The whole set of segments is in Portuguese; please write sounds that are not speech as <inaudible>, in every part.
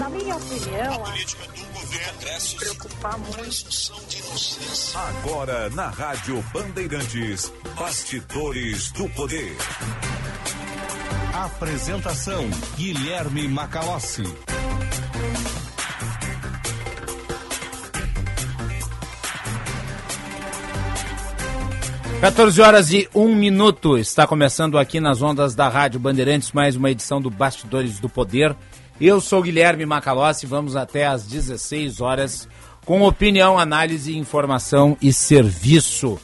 Na minha opinião, a política do governo se preocupar muito. Agora na Rádio Bandeirantes, Bastidores do Poder. Apresentação Guilherme Macalossi. 14 horas e 1 minuto. Está começando aqui nas ondas da Rádio Bandeirantes mais uma edição do Bastidores do Poder. Eu sou Guilherme Macalossi. Vamos até às 16 horas com opinião, análise, informação e serviço.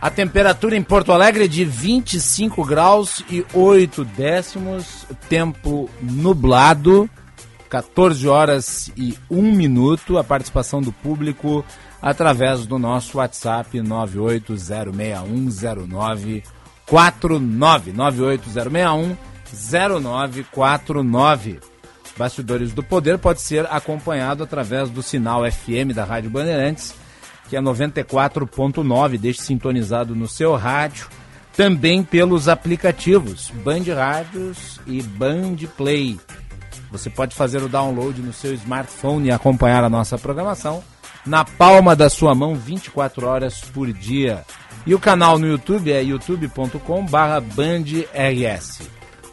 A temperatura em Porto Alegre é de 25 graus e 8 décimos. Tempo nublado. 14 horas e 1 minuto. A participação do público através do nosso WhatsApp 980610949. 980610949. Bastidores do Poder pode ser acompanhado através do sinal FM da Rádio Bandeirantes, que é 94.9, deixe sintonizado no seu rádio. Também pelos aplicativos Band Rádios e Band Play. Você pode fazer o download no seu smartphone e acompanhar a nossa programação na palma da sua mão 24 horas por dia. E o canal no YouTube é youtube.com/bandrs.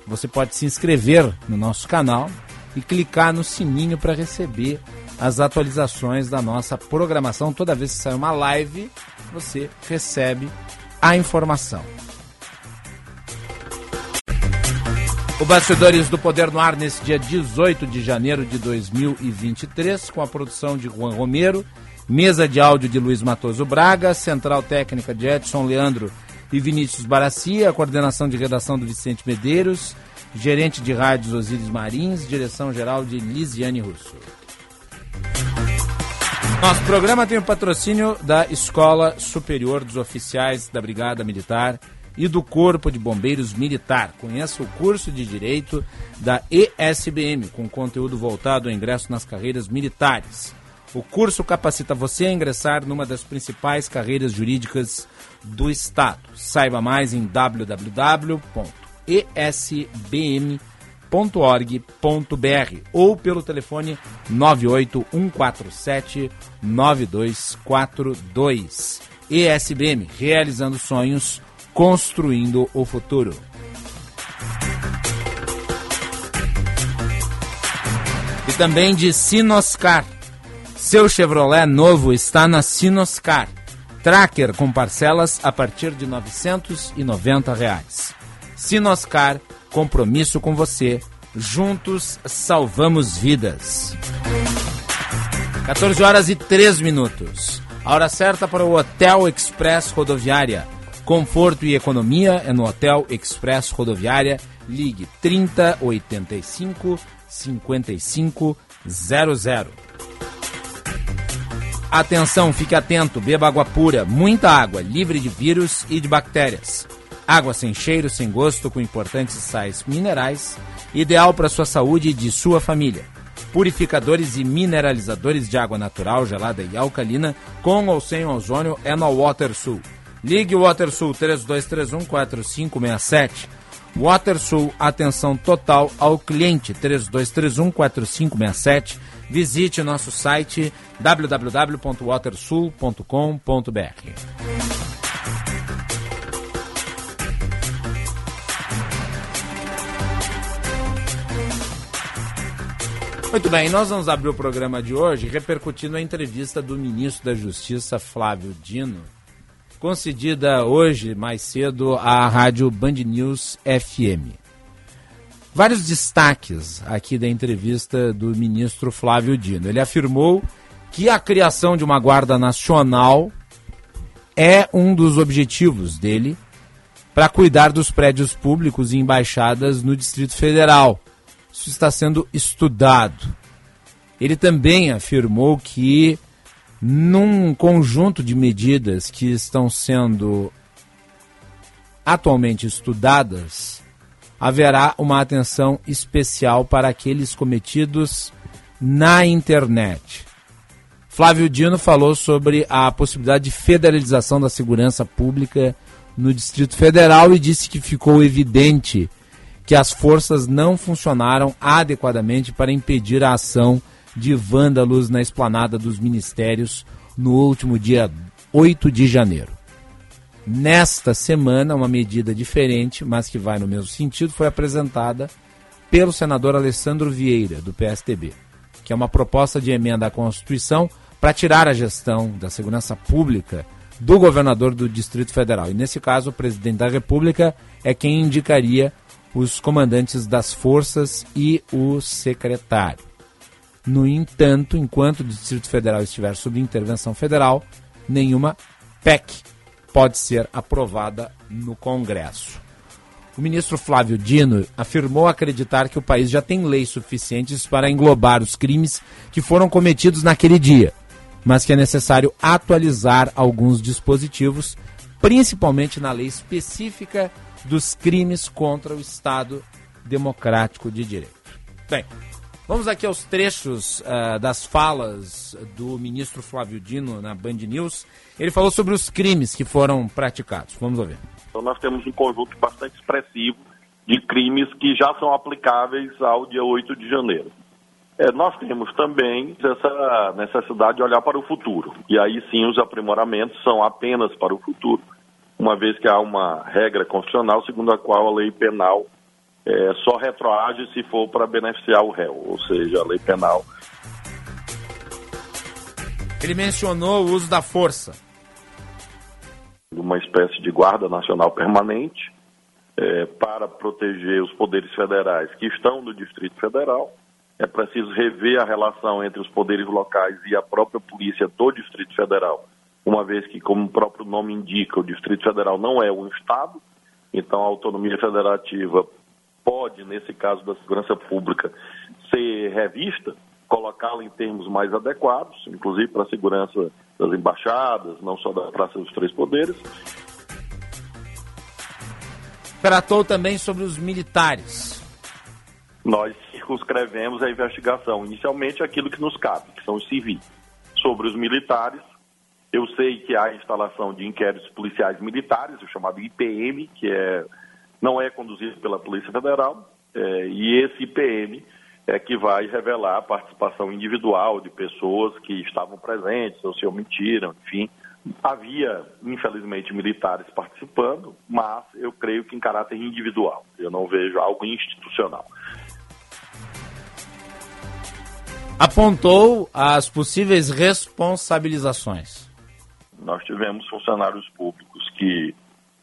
Você pode se inscrever no nosso canal e clicar no sininho para receber as atualizações da nossa programação. Toda vez que sair uma live, você recebe a informação. O Bastidores do Poder no Ar nesse dia 18 de janeiro de 2023, com a produção de Juan Romero, mesa de áudio de Luiz Matoso Braga, central técnica de Edson Leandro e Vinícius Baracia, coordenação de redação do Vicente Medeiros, gerente de rádios Osíris Marins, direção geral de Lisiane Russo. Nosso programa tem o patrocínio da Escola Superior dos Oficiais da Brigada Militar e do Corpo de Bombeiros Militar. Conheça o curso de Direito da ESBM, com conteúdo voltado ao ingresso nas carreiras militares. O curso capacita você a ingressar numa das principais carreiras jurídicas do Estado. Saiba mais em www.esbm.org.br ou pelo telefone 98147 9242. ESBM, realizando sonhos Construindo o Futuro. E também de Sinoscar. Seu Chevrolet novo está na Sinoscar. Tracker com parcelas a partir de 990 reais. Sinoscar, compromisso com você. Juntos salvamos vidas. 14 horas e 3 minutos. A hora certa para o Hotel Express Rodoviária Conforto e economia é no Hotel Express Rodoviária. Ligue 30 85 55 00. Atenção, fique atento, beba água pura, muita água, livre de vírus e de bactérias. Água sem cheiro, sem gosto, com importantes sais minerais, ideal para sua saúde e de sua família. Purificadores e mineralizadores de água natural, gelada e alcalina, com ou sem ozônio, é no WaterSul. Ligue WaterSul 32314567. WaterSul, atenção total ao cliente 32314567. Visite nosso site www.watersul.com.br. Muito bem, nós vamos abrir o programa de hoje repercutindo a entrevista do ministro da Justiça, Flávio Dino, concedida hoje, mais cedo, à rádio Band News FM. Vários destaques aqui da entrevista do ministro Flávio Dino. Ele afirmou que a criação de uma Guarda Nacional é um dos objetivos dele para cuidar dos prédios públicos e embaixadas no Distrito Federal. Isso está sendo estudado. Ele também afirmou que num conjunto de medidas que estão sendo atualmente estudadas, haverá uma atenção especial para aqueles cometidos na internet. Flávio Dino falou sobre a possibilidade de federalização da segurança pública no Distrito Federal e disse que ficou evidente que as forças não funcionaram adequadamente para impedir a ação de vândalos na esplanada dos ministérios no último dia 8 de janeiro. Nesta semana, uma medida diferente, mas que vai no mesmo sentido, foi apresentada pelo senador Alessandro Vieira, do PSTB, que é uma proposta de emenda à Constituição para tirar a gestão da segurança pública do governador do Distrito Federal. E nesse caso, o presidente da República é quem indicaria os comandantes das forças e o secretário. No entanto, enquanto o Distrito Federal estiver sob intervenção federal, nenhuma PEC pode ser aprovada no Congresso. O ministro Flávio Dino afirmou acreditar que o país já tem leis suficientes para englobar os crimes que foram cometidos naquele dia, mas que é necessário atualizar alguns dispositivos, principalmente na lei específica dos crimes contra o Estado Democrático de Direito. Bem, vamos aqui aos trechos uh, das falas do ministro Flávio Dino na Band News. Ele falou sobre os crimes que foram praticados. Vamos ouvir. Então nós temos um conjunto bastante expressivo de crimes que já são aplicáveis ao dia 8 de janeiro. É, nós temos também essa necessidade de olhar para o futuro. E aí sim os aprimoramentos são apenas para o futuro uma vez que há uma regra constitucional segundo a qual a lei penal é, só retroage se for para beneficiar o réu, ou seja, a lei penal. Ele mencionou o uso da força. Uma espécie de guarda nacional permanente é, para proteger os poderes federais que estão no Distrito Federal. É preciso rever a relação entre os poderes locais e a própria polícia do Distrito Federal uma vez que, como o próprio nome indica, o Distrito Federal não é um Estado, então a autonomia federativa pode, nesse caso da segurança pública, ser revista, colocá-la em termos mais adequados, inclusive para a segurança das embaixadas, não só da Praça dos Três Poderes. Tratou também sobre os militares. Nós circunscrevemos a investigação, inicialmente aquilo que nos cabe, que são os civis. Sobre os militares, eu sei que há instalação de inquéritos policiais militares, o chamado IPM, que é, não é conduzido pela Polícia Federal, é, e esse IPM é que vai revelar a participação individual de pessoas que estavam presentes ou se omitiram, enfim. Havia, infelizmente, militares participando, mas eu creio que em caráter individual. Eu não vejo algo institucional. Apontou as possíveis responsabilizações nós tivemos funcionários públicos que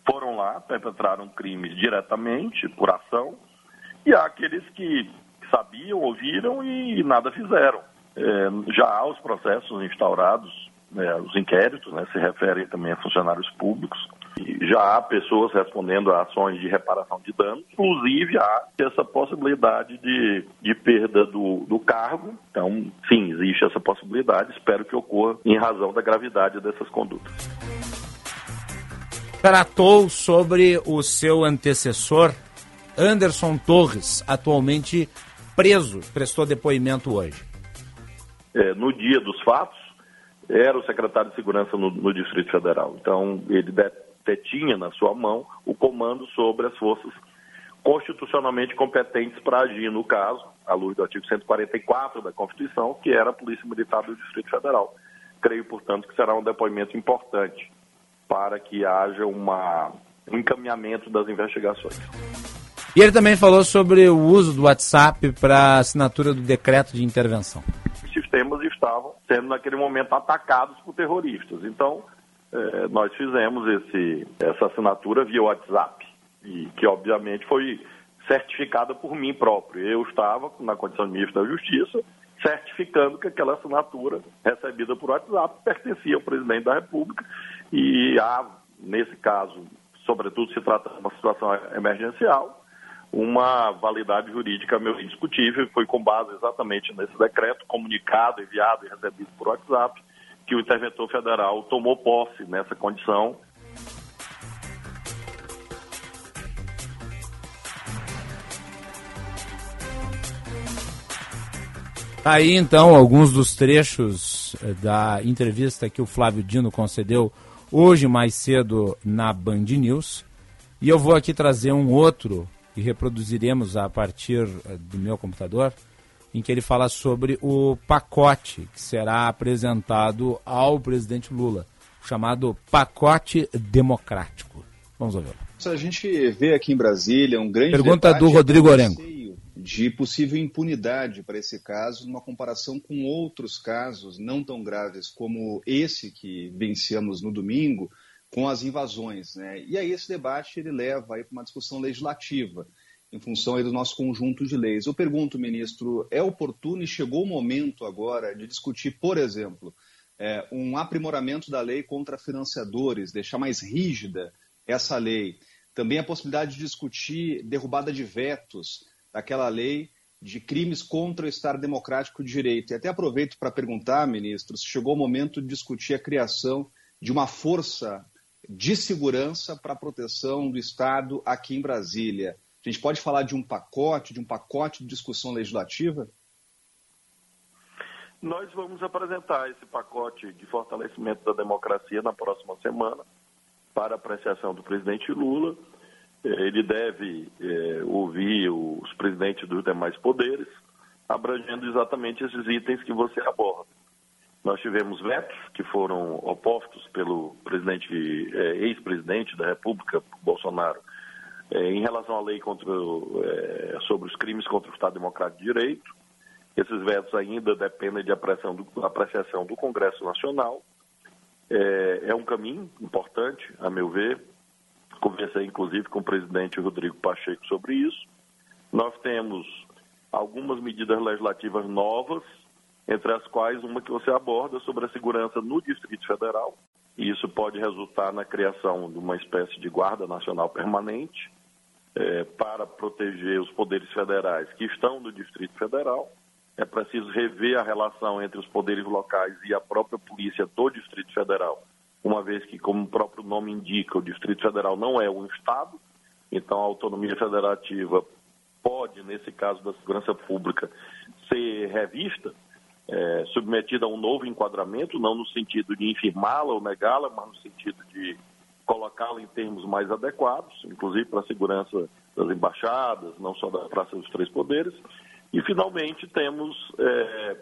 foram lá, perpetraram crimes diretamente, por ação, e há aqueles que sabiam, ouviram e nada fizeram. É, já há os processos instaurados, né, os inquéritos né, se referem também a funcionários públicos, já há pessoas respondendo a ações de reparação de danos, inclusive há essa possibilidade de, de perda do, do cargo. Então, sim, existe essa possibilidade, espero que ocorra em razão da gravidade dessas condutas. Tratou sobre o seu antecessor, Anderson Torres, atualmente preso, prestou depoimento hoje. É, no dia dos fatos, era o secretário de Segurança no, no Distrito Federal. Então, ele tinha na sua mão o comando sobre as forças constitucionalmente competentes para agir no caso, à luz do artigo 144 da Constituição, que era a Polícia Militar do Distrito Federal. Creio, portanto, que será um depoimento importante para que haja uma, um encaminhamento das investigações. E ele também falou sobre o uso do WhatsApp para assinatura do decreto de intervenção. Os sistemas estavam sendo, naquele momento, atacados por terroristas. Então, é, nós fizemos esse, essa assinatura via WhatsApp, e que obviamente foi certificada por mim próprio. Eu estava, na condição de ministro da Justiça, certificando que aquela assinatura recebida por WhatsApp pertencia ao presidente da República e há, nesse caso, sobretudo se trata de uma situação emergencial, uma validade jurídica meio indiscutível, foi com base exatamente nesse decreto, comunicado, enviado e recebido por WhatsApp, que o interventor federal tomou posse nessa condição. Aí então alguns dos trechos eh, da entrevista que o Flávio Dino concedeu hoje mais cedo na Band News. E eu vou aqui trazer um outro e reproduziremos a partir eh, do meu computador, em que ele fala sobre o pacote que será apresentado ao presidente Lula, chamado pacote democrático. Vamos ouvi-lo. A gente vê aqui em Brasília um grande pergunta do Rodrigo Orengo de possível impunidade para esse caso, numa comparação com outros casos não tão graves como esse que vencemos no domingo, com as invasões. Né? E aí esse debate ele leva para uma discussão legislativa, em função aí do nosso conjunto de leis. Eu pergunto, ministro, é oportuno e chegou o momento agora de discutir, por exemplo, é, um aprimoramento da lei contra financiadores, deixar mais rígida essa lei. Também a possibilidade de discutir derrubada de vetos daquela lei de crimes contra o Estado Democrático de Direito. E até aproveito para perguntar, ministro, se chegou o momento de discutir a criação de uma força de segurança para a proteção do Estado aqui em Brasília. A gente pode falar de um pacote, de um pacote de discussão legislativa? Nós vamos apresentar esse pacote de fortalecimento da democracia na próxima semana para apreciação do presidente Lula ele deve é, ouvir os presidentes dos demais poderes, abrangendo exatamente esses itens que você aborda. Nós tivemos vetos que foram opostos pelo presidente, é, ex-presidente da República, Bolsonaro, em relação à lei contra, é, sobre os crimes contra o Estado Democrático de Direito. Esses vetos ainda dependem de apreciação do, apreciação do Congresso Nacional. É, é um caminho importante, a meu ver, Conversei, inclusive, com o presidente Rodrigo Pacheco sobre isso. Nós temos algumas medidas legislativas novas, entre as quais uma que você aborda sobre a segurança no Distrito Federal. E isso pode resultar na criação de uma espécie de Guarda Nacional Permanente é, para proteger os poderes federais que estão no Distrito Federal. É preciso rever a relação entre os poderes locais e a própria polícia do Distrito Federal uma vez que, como o próprio nome indica, o Distrito Federal não é um Estado, então a autonomia federativa pode, nesse caso da segurança pública, ser revista, é, submetida a um novo enquadramento, não no sentido de infirmá-la ou negá-la, mas no sentido de colocá-la em termos mais adequados, inclusive para a segurança das embaixadas, não só da Praça dos Três Poderes. E, finalmente, temos é,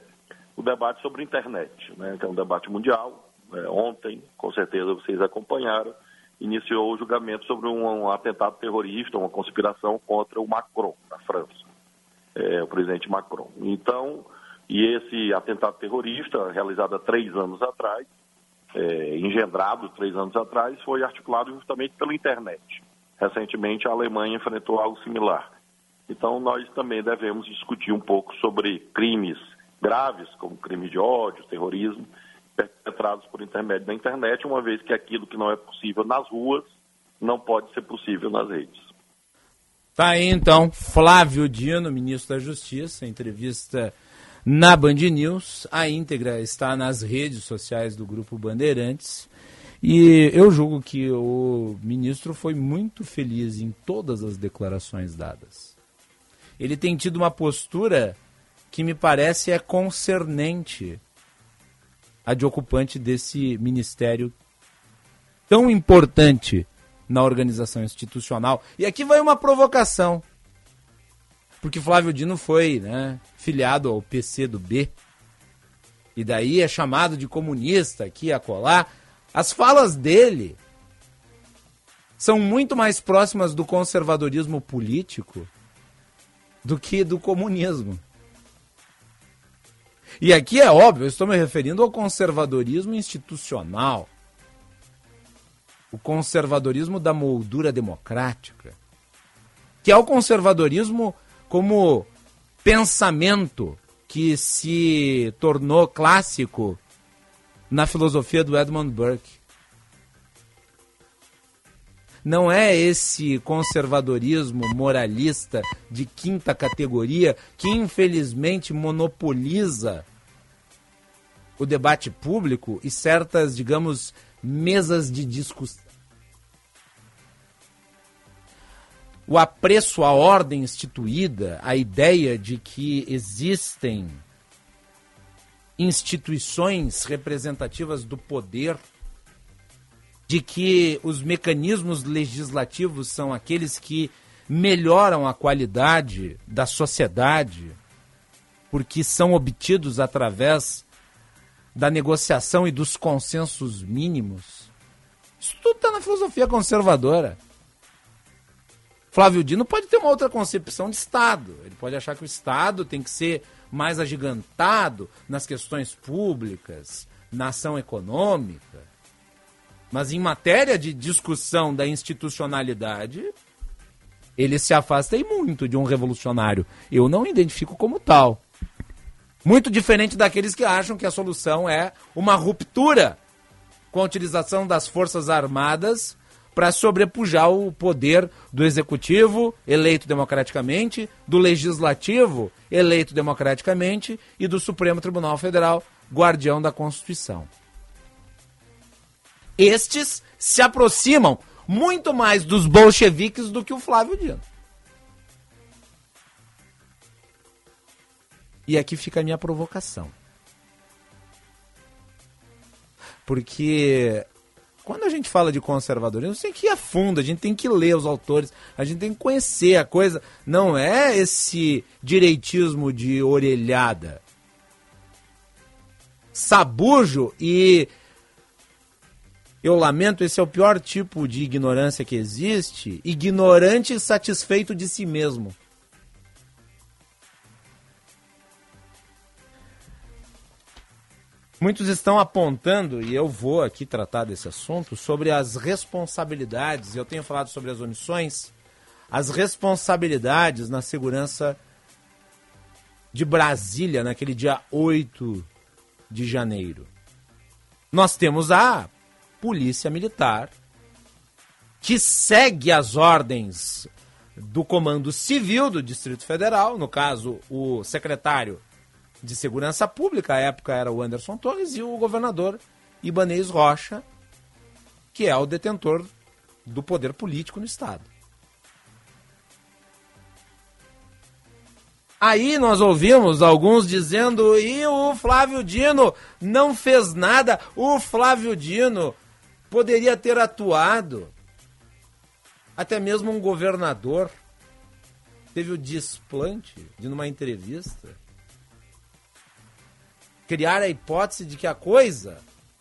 o debate sobre a internet, né, que é um debate mundial, é, ontem, com certeza vocês acompanharam, iniciou o julgamento sobre um, um, atentado terrorista, uma conspiração contra o Macron, na França, é, o presidente Macron. Então, e esse atentado terrorista, realizado há três anos atrás, é, engendrado três anos atrás, foi articulado justamente pela internet. Recentemente, a Alemanha enfrentou algo similar. Então, nós também devemos discutir um pouco sobre crimes graves, como crime de ódio, terrorismo, perpetrados por intermédio da internet, uma vez que aquilo que não é possível nas ruas não pode ser possível nas redes. Tá aí então, Flávio Dino, ministro da Justiça, entrevista na Band News. A íntegra está nas redes sociais do Grupo Bandeirantes. E eu julgo que o ministro foi muito feliz em todas as declarações dadas. Ele tem tido uma postura que me parece é concernente a de ocupante desse ministério tão importante na organização institucional. E aqui vai uma provocação. Porque Flávio Dino foi né, filiado ao PC do B. E daí é chamado de comunista aqui a colar. As falas dele são muito mais próximas do conservadorismo político do que do comunismo. E aqui é óbvio, eu estou me referindo ao conservadorismo institucional. O conservadorismo da moldura democrática. Que é o conservadorismo como pensamento que se tornou clássico na filosofia do Edmund Burke. Não é esse conservadorismo moralista de quinta categoria que infelizmente monopoliza o debate público e certas, digamos, mesas de discussão. O apreço à ordem instituída, a ideia de que existem instituições representativas do poder de que os mecanismos legislativos são aqueles que melhoram a qualidade da sociedade porque são obtidos através da negociação e dos consensos mínimos. Isso tudo está na filosofia conservadora. Flávio Dino pode ter uma outra concepção de Estado. Ele pode achar que o Estado tem que ser mais agigantado nas questões públicas, na ação econômica. Mas em matéria de discussão da institucionalidade, ele se afasta muito de um revolucionário. Eu não identifico como tal. Muito diferente daqueles que acham que a solução é uma ruptura com a utilização das Forças Armadas para sobrepujar o poder do executivo, eleito democraticamente, do legislativo, eleito democraticamente, e do Supremo Tribunal Federal, guardião da Constituição. Estes se aproximam muito mais dos bolcheviques do que o Flávio Dino. E aqui fica a minha provocação. Porque quando a gente fala de conservadorismo, a gente tem que ir a fundo, a gente tem que ler os autores, a gente tem que conhecer a coisa. Não é esse direitismo de orelhada. Sabujo e. Eu lamento, esse é o pior tipo de ignorância que existe. Ignorante e satisfeito de si mesmo. Muitos estão apontando, e eu vou aqui tratar desse assunto, sobre as responsabilidades, eu tenho falado sobre as omissões, as responsabilidades na segurança de Brasília naquele dia 8 de janeiro. Nós temos a Polícia Militar, que segue as ordens do Comando Civil do Distrito Federal, no caso, o secretário de Segurança Pública, à época era o Anderson Torres, e o governador Ibanez Rocha, que é o detentor do poder político no Estado. Aí nós ouvimos alguns dizendo: e o Flávio Dino não fez nada, o Flávio Dino poderia ter atuado. Até mesmo um governador teve o desplante de, numa entrevista, criar a hipótese de que a coisa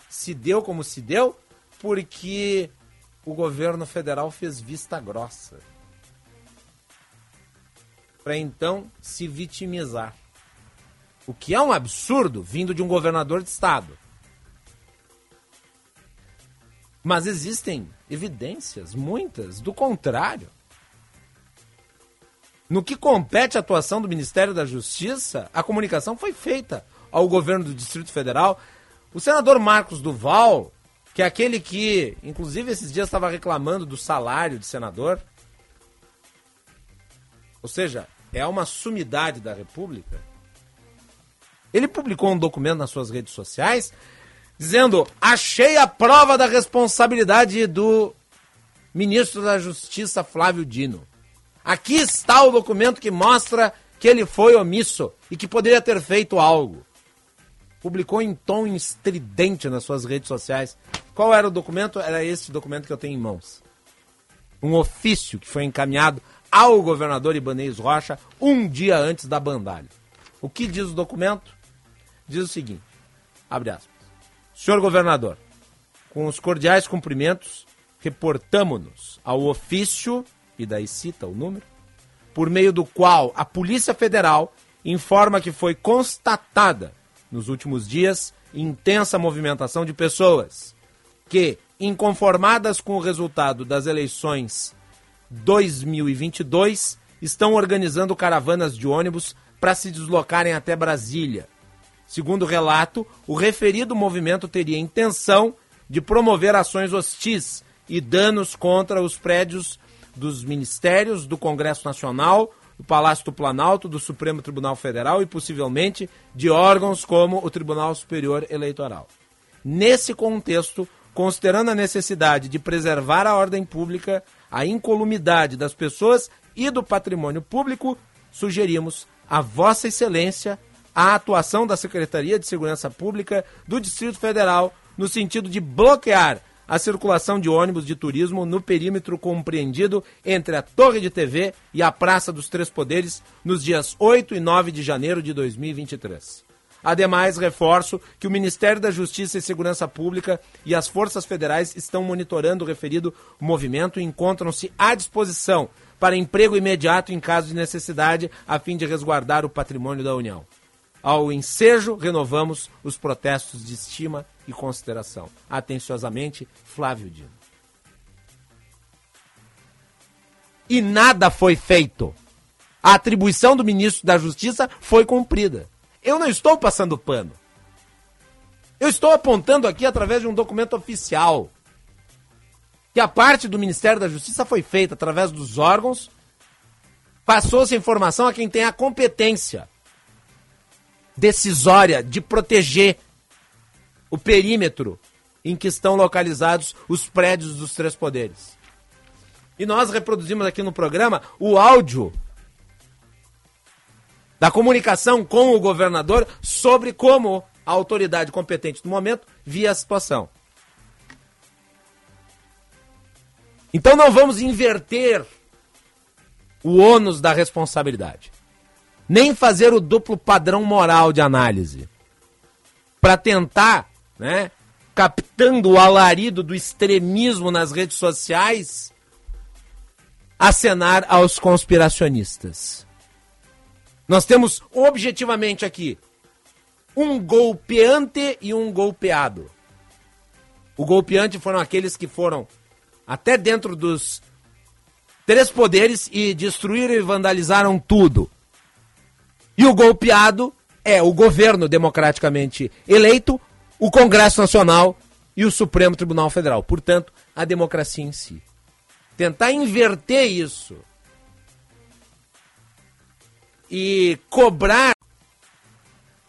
se deu como se deu porque o governo federal fez vista grossa. Para então se vitimizar. O que é um absurdo vindo de um governador de estado. Mas existem evidências, muitas, do contrário. No que compete à atuação do Ministério da Justiça, a comunicação foi feita ao governo do Distrito Federal. O senador Marcos Duval, que é aquele que, inclusive, esses dias estava reclamando do salário de senador. Ou seja, é uma sumidade da República. Ele publicou um documento nas suas redes sociais dizendo: Achei a prova da responsabilidade do ministro da Justiça Flávio Dino. Aqui está o documento que mostra que ele foi omisso e que poderia ter feito algo publicou em tom estridente nas suas redes sociais. Qual era o documento? Era esse documento que eu tenho em mãos. Um ofício que foi encaminhado ao governador Ibanez Rocha um dia antes da bandalha. O que diz o documento? Diz o seguinte: abre aspas. Senhor governador, com os cordiais cumprimentos, reportamo-nos ao ofício, e daí cita o número, por meio do qual a Polícia Federal informa que foi constatada nos últimos dias, intensa movimentação de pessoas que, inconformadas com o resultado das eleições 2022, estão organizando caravanas de ônibus para se deslocarem até Brasília. Segundo o relato, o referido movimento teria intenção de promover ações hostis e danos contra os prédios dos ministérios, do Congresso Nacional, do Palácio do Planalto, do Supremo Tribunal Federal e possivelmente de órgãos como o Tribunal Superior Eleitoral. Nesse contexto, considerando a necessidade de preservar a ordem pública, a incolumidade das pessoas e do patrimônio público, sugerimos a Vossa Excelência a atuação da Secretaria de Segurança Pública do Distrito Federal no sentido de bloquear a circulação de ônibus de turismo no perímetro compreendido entre a Torre de TV e a Praça dos Três Poderes nos dias 8 e 9 de janeiro de 2023. Ademais, reforço que o Ministério da Justiça e Segurança Pública e as forças federais estão monitorando o referido movimento e encontram-se à disposição para emprego imediato em caso de necessidade, a fim de resguardar o patrimônio da União. Ao ensejo, renovamos os protestos de estima e consideração. Atenciosamente, Flávio Dino. E nada foi feito. A atribuição do ministro da Justiça foi cumprida. Eu não estou passando pano. Eu estou apontando aqui através de um documento oficial que a parte do Ministério da Justiça foi feita através dos órgãos, passou-se a informação a quem tem a competência decisória de proteger o perímetro em que estão localizados os prédios dos três poderes. E nós reproduzimos aqui no programa o áudio da comunicação com o governador sobre como a autoridade competente no momento via a situação. Então não vamos inverter o ônus da responsabilidade, nem fazer o duplo padrão moral de análise para tentar, né, captando o alarido do extremismo nas redes sociais, acenar aos conspiracionistas. Nós temos objetivamente aqui um golpeante e um golpeado. O golpeante foram aqueles que foram até dentro dos três poderes e destruíram e vandalizaram tudo. E o golpeado é o governo democraticamente eleito, o Congresso Nacional e o Supremo Tribunal Federal. Portanto, a democracia em si. Tentar inverter isso e cobrar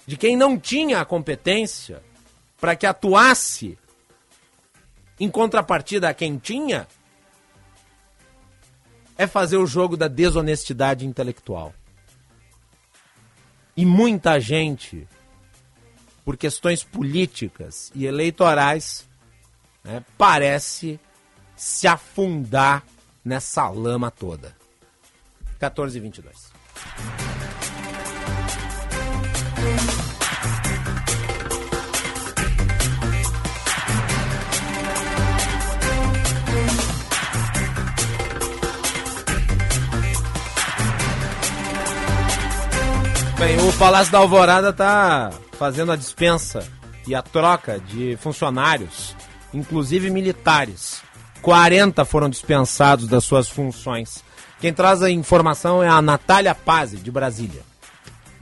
de quem não tinha a competência para que atuasse em contrapartida a quem tinha é fazer o jogo da desonestidade intelectual. E muita gente, por questões políticas e eleitorais, né, parece se afundar nessa lama toda. 14 e 22. Bem, o Palácio da Alvorada está fazendo a dispensa e a troca de funcionários, inclusive militares. 40 foram dispensados das suas funções. Quem traz a informação é a Natália Pazzi, de Brasília.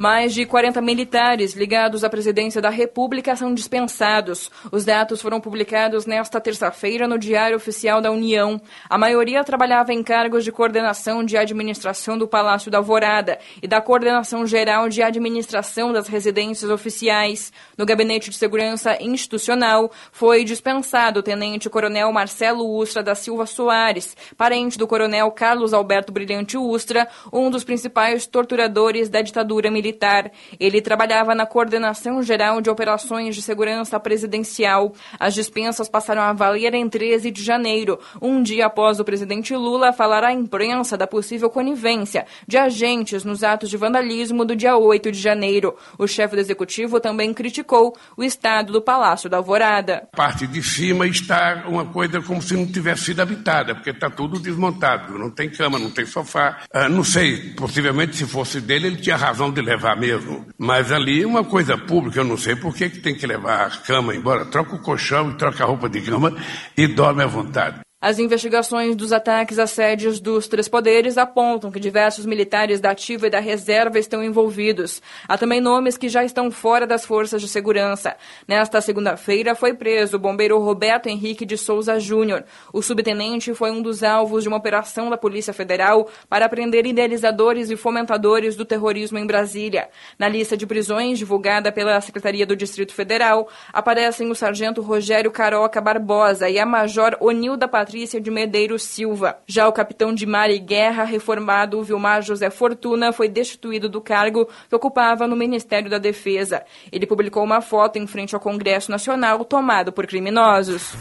Mais de 40 militares ligados à presidência da República são dispensados. Os dados foram publicados nesta terça-feira no Diário Oficial da União. A maioria trabalhava em cargos de coordenação de administração do Palácio da Alvorada e da coordenação geral de administração das residências oficiais. No Gabinete de Segurança Institucional foi dispensado o tenente-coronel Marcelo Ustra da Silva Soares, parente do coronel Carlos Alberto Brilhante Ustra, um dos principais torturadores da ditadura militar militar. Ele trabalhava na Coordenação Geral de Operações de Segurança Presidencial. As dispensas passaram a valer em 13 de janeiro, um dia após o presidente Lula falar à imprensa da possível conivência de agentes nos atos de vandalismo do dia 8 de janeiro. O chefe do executivo também criticou o estado do Palácio da Alvorada. A parte de cima está uma coisa como se não tivesse sido habitada, porque está tudo desmontado, não tem cama, não tem sofá. Ah, não sei, possivelmente se fosse dele, ele tinha razão de levar levar mesmo. Mas ali uma coisa pública, eu não sei por que, que tem que levar a cama embora. Troca o colchão e troca a roupa de cama e dorme à vontade. As investigações dos ataques a sedes dos três poderes apontam que diversos militares da ativa e da reserva estão envolvidos. Há também nomes que já estão fora das forças de segurança. Nesta segunda-feira foi preso o bombeiro Roberto Henrique de Souza Júnior. O subtenente foi um dos alvos de uma operação da Polícia Federal para prender idealizadores e fomentadores do terrorismo em Brasília. Na lista de prisões divulgada pela Secretaria do Distrito Federal aparecem o sargento Rogério Caroca Barbosa e a major Onilda Patrícia Patrícia de Medeiros Silva. Já o capitão de mar e guerra reformado Vilmar José Fortuna foi destituído do cargo que ocupava no Ministério da Defesa. Ele publicou uma foto em frente ao Congresso Nacional tomado por criminosos.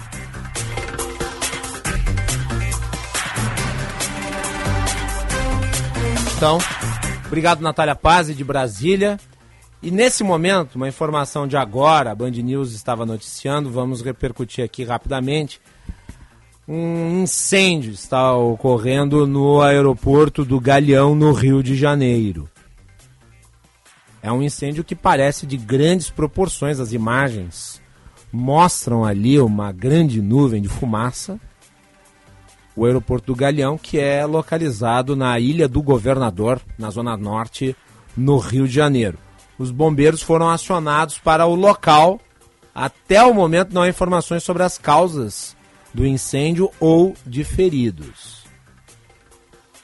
Então, obrigado Natália Paz de Brasília. E nesse momento, uma informação de agora, a Band News estava noticiando, vamos repercutir aqui rapidamente. Um incêndio está ocorrendo no aeroporto do Galeão, no Rio de Janeiro. É um incêndio que parece de grandes proporções. As imagens mostram ali uma grande nuvem de fumaça. O aeroporto do Galeão, que é localizado na Ilha do Governador, na zona norte, no Rio de Janeiro os bombeiros foram acionados para o local. Até o momento não há informações sobre as causas do incêndio ou de feridos.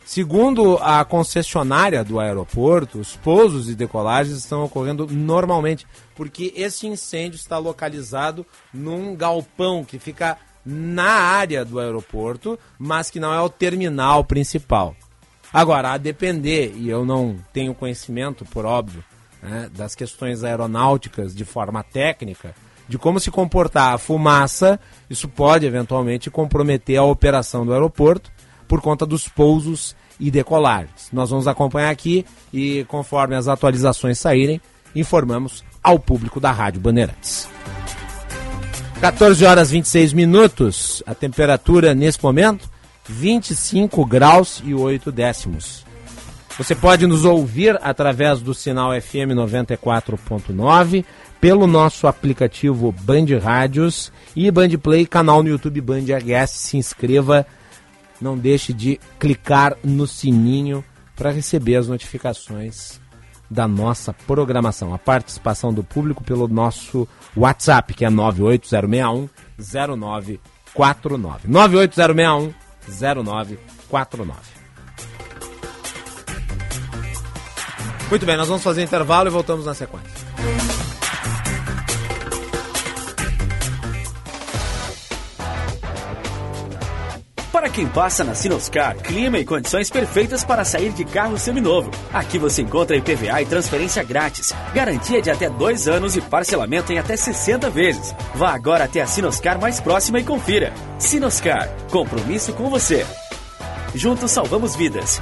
Segundo a concessionária do aeroporto, os pousos e decolagens estão ocorrendo normalmente, porque esse incêndio está localizado num galpão que fica na área do aeroporto, mas que não é o terminal principal. Agora, a depender, e eu não tenho conhecimento, por óbvio, né, das questões aeronáuticas de forma técnica, de como se comportar a fumaça, isso pode eventualmente comprometer a operação do aeroporto por conta dos pousos e decolagens. Nós vamos acompanhar aqui e, conforme as atualizações saírem, informamos ao público da Rádio Bandeirantes. 14 horas 26 minutos, a temperatura nesse momento 25 graus e 8 décimos. Você pode nos ouvir através do sinal FM 94.9, pelo nosso aplicativo Band Rádios e Band Play, canal no YouTube Band RS. Se inscreva, não deixe de clicar no sininho para receber as notificações da nossa programação. A participação do público pelo nosso WhatsApp, que é 98061 0949. 98061 0949. Muito bem, nós vamos fazer intervalo e voltamos na sequência. Para quem passa na Sinoscar, clima e condições perfeitas para sair de carro seminovo. Aqui você encontra IPVA e transferência grátis, garantia de até dois anos e parcelamento em até 60 vezes. Vá agora até a Sinoscar mais próxima e confira. Sinoscar, compromisso com você. Juntos salvamos vidas.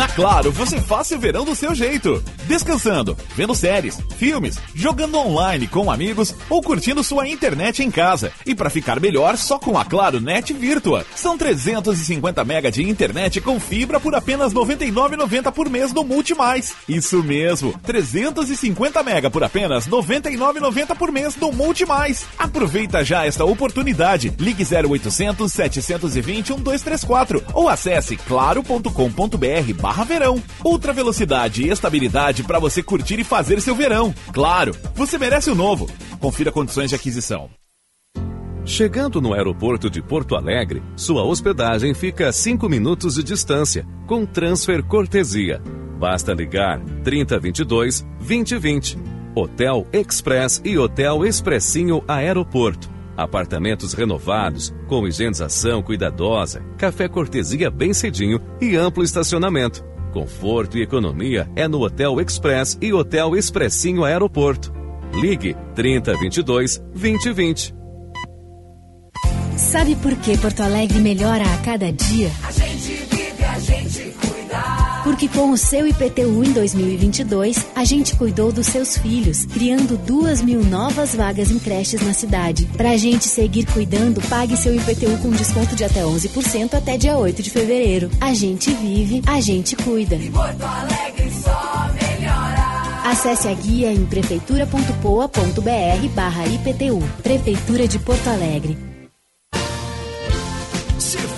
Na Claro, você faz seu verão do seu jeito. Descansando, vendo séries, filmes, jogando online com amigos ou curtindo sua internet em casa. E para ficar melhor, só com a Claro Net Virtua. São 350 mega de internet com fibra por apenas R$ 99,90 por mês no Multimais. Isso mesmo, 350 mega por apenas R$ 99,90 por mês no Multimais. Aproveita já esta oportunidade. Ligue 0800 720 1234 ou acesse claro.com.br barra verão. Ultra velocidade e estabilidade para você curtir e fazer seu verão. Claro, você merece o novo. Confira condições de aquisição. Chegando no aeroporto de Porto Alegre, sua hospedagem fica a 5 minutos de distância, com transfer cortesia. Basta ligar 3022 2020. Hotel Express e Hotel Expressinho Aeroporto. Apartamentos renovados, com higienização cuidadosa, café cortesia bem cedinho e amplo estacionamento. Conforto e economia é no Hotel Express e Hotel Expressinho Aeroporto. Ligue 3022 2020. Sabe por que Porto Alegre melhora a cada dia? A Porque com o seu IPTU em 2022, a gente cuidou dos seus filhos, criando duas mil novas vagas em creches na cidade. Pra gente seguir cuidando, pague seu IPTU com desconto de até 11% até dia 8 de fevereiro. A gente vive, a gente cuida. E Porto Alegre só melhora. Acesse a guia em prefeitura.poa.br barra IPTU. Prefeitura de Porto Alegre.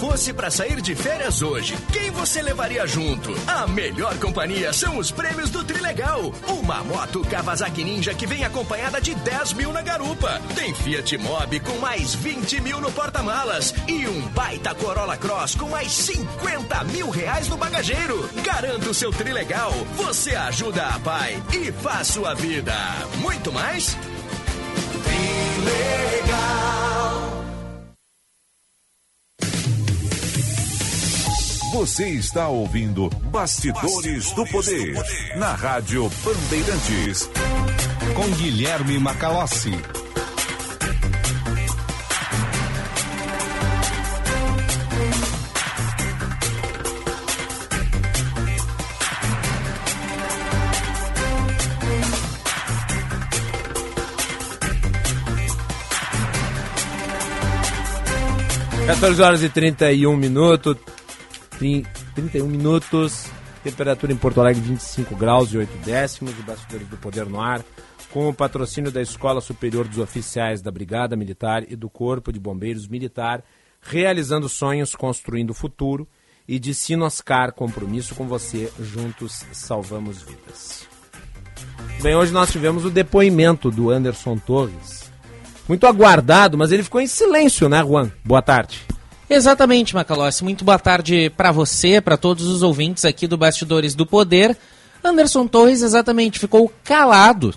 Se fosse para sair de férias hoje, quem você levaria junto? A melhor companhia são os prêmios do Trilegal. Uma moto Kawasaki Ninja que vem acompanhada de 10 mil na garupa. Tem Fiat Mobi com mais 20 mil no porta-malas. E um baita Corolla Cross com mais 50 mil reais no bagageiro. Garanta o seu Trilegal. Você ajuda a pai e faz sua vida. Muito mais? Trilegal. Você está ouvindo Bastidores, do, Poder, na Rádio Bandeirantes. Com Guilherme Macalossi. Quatorze horas e 31 minutos. 31 minutos. Temperatura em Porto Alegre 25 graus e 8 décimos. E bastidores do Poder no ar. Com o patrocínio da Escola Superior dos Oficiais da Brigada Militar e do Corpo de Bombeiros Militar, realizando sonhos, construindo o futuro. E de Sinoscar, compromisso com você, juntos salvamos vidas. Bem, hoje nós tivemos o depoimento do Anderson Torres. Muito aguardado, mas ele ficou em silêncio, né, Juan? Boa tarde. Exatamente, Macalossi. Muito boa tarde para você, para todos os ouvintes aqui do Bastidores do Poder. Anderson Torres exatamente ficou calado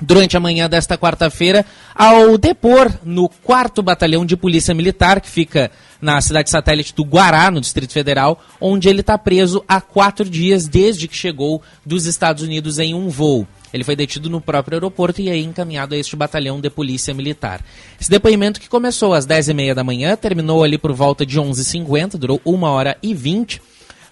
durante a manhã desta quarta-feira ao depor no 4 Batalhão de Polícia Militar, que fica na cidade satélite do Guará, no Distrito Federal, onde ele está preso há quatro dias desde que chegou dos Estados Unidos em um voo. Ele foi detido no próprio aeroporto e aí encaminhado a este batalhão de polícia militar. Esse depoimento que começou às 10h30 da manhã, terminou ali por volta de 11h50, durou uma hora e 20.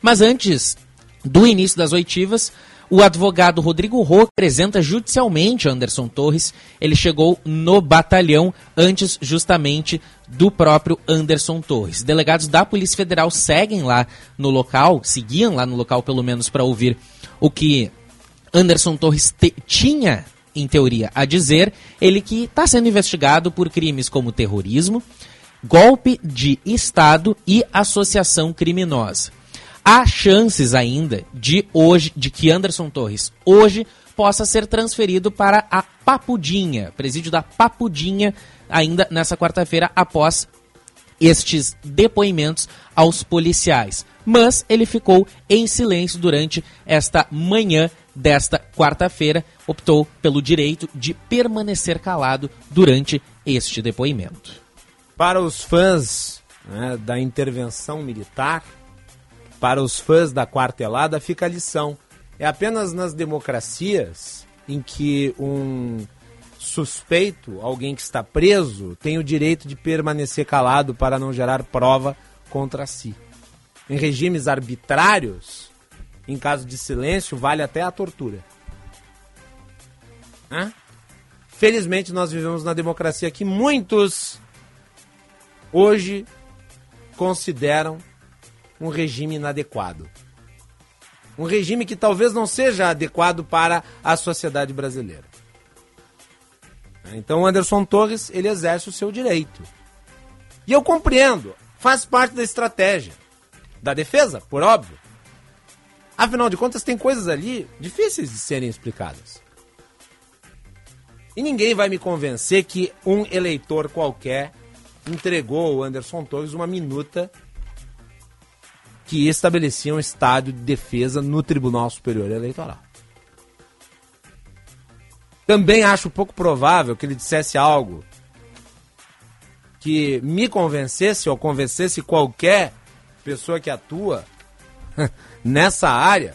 Mas antes do início das oitivas, o advogado Rodrigo Rô apresenta judicialmente Anderson Torres. Ele chegou no batalhão antes justamente do próprio Anderson Torres. Delegados da Polícia Federal seguem lá no local, seguiam lá no local pelo menos para ouvir o que Anderson Torres tinha, em teoria, a dizer, ele que está sendo investigado por crimes como terrorismo, golpe de Estado e associação criminosa. Há chances ainda de hoje, de que Anderson Torres hoje possa ser transferido para a Papudinha, presídio da Papudinha, ainda nessa quarta-feira, após estes depoimentos aos policiais. Mas ele ficou em silêncio durante esta manhã desta quarta-feira, optou pelo direito de permanecer calado durante este depoimento. Para os fãs né, da intervenção militar, para os fãs da quartelada, fica a lição. É apenas nas democracias em que um suspeito, alguém que está preso, tem o direito de permanecer calado para não gerar prova contra si. Em regimes arbitrários, em caso de silêncio, vale até a tortura. Hã? Felizmente, nós vivemos na democracia que muitos hoje consideram um regime inadequado. Um regime que talvez não seja adequado para a sociedade brasileira. Então, Anderson Torres, ele exerce o seu direito. E eu compreendo, faz parte da estratégia da defesa, por óbvio. Afinal de contas, tem coisas ali difíceis de serem explicadas. E ninguém vai me convencer que um eleitor qualquer entregou ao Anderson Torres uma minuta que estabelecia um estádio de defesa no Tribunal Superior Eleitoral. Também acho pouco provável que ele dissesse algo que me convencesse ou convencesse qualquer pessoa que atua nessa área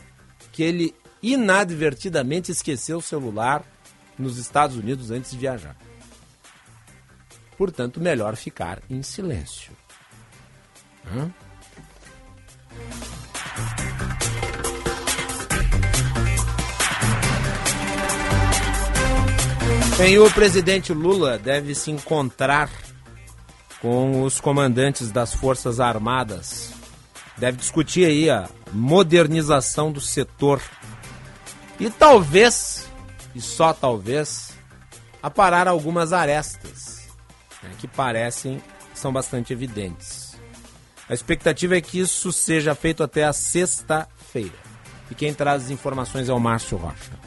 que ele inadvertidamente esqueceu o celular nos Estados Unidos antes de viajar. Portanto, melhor ficar em silêncio. Hã? Bem, o presidente Lula deve se encontrar com os comandantes das Forças Armadas deve discutir aí a modernização do setor. E talvez, e só talvez, aparar algumas arestas né, que parecem são bastante evidentes. A expectativa é que isso seja feito até a sexta-feira. E quem traz as informações é o Márcio Rocha.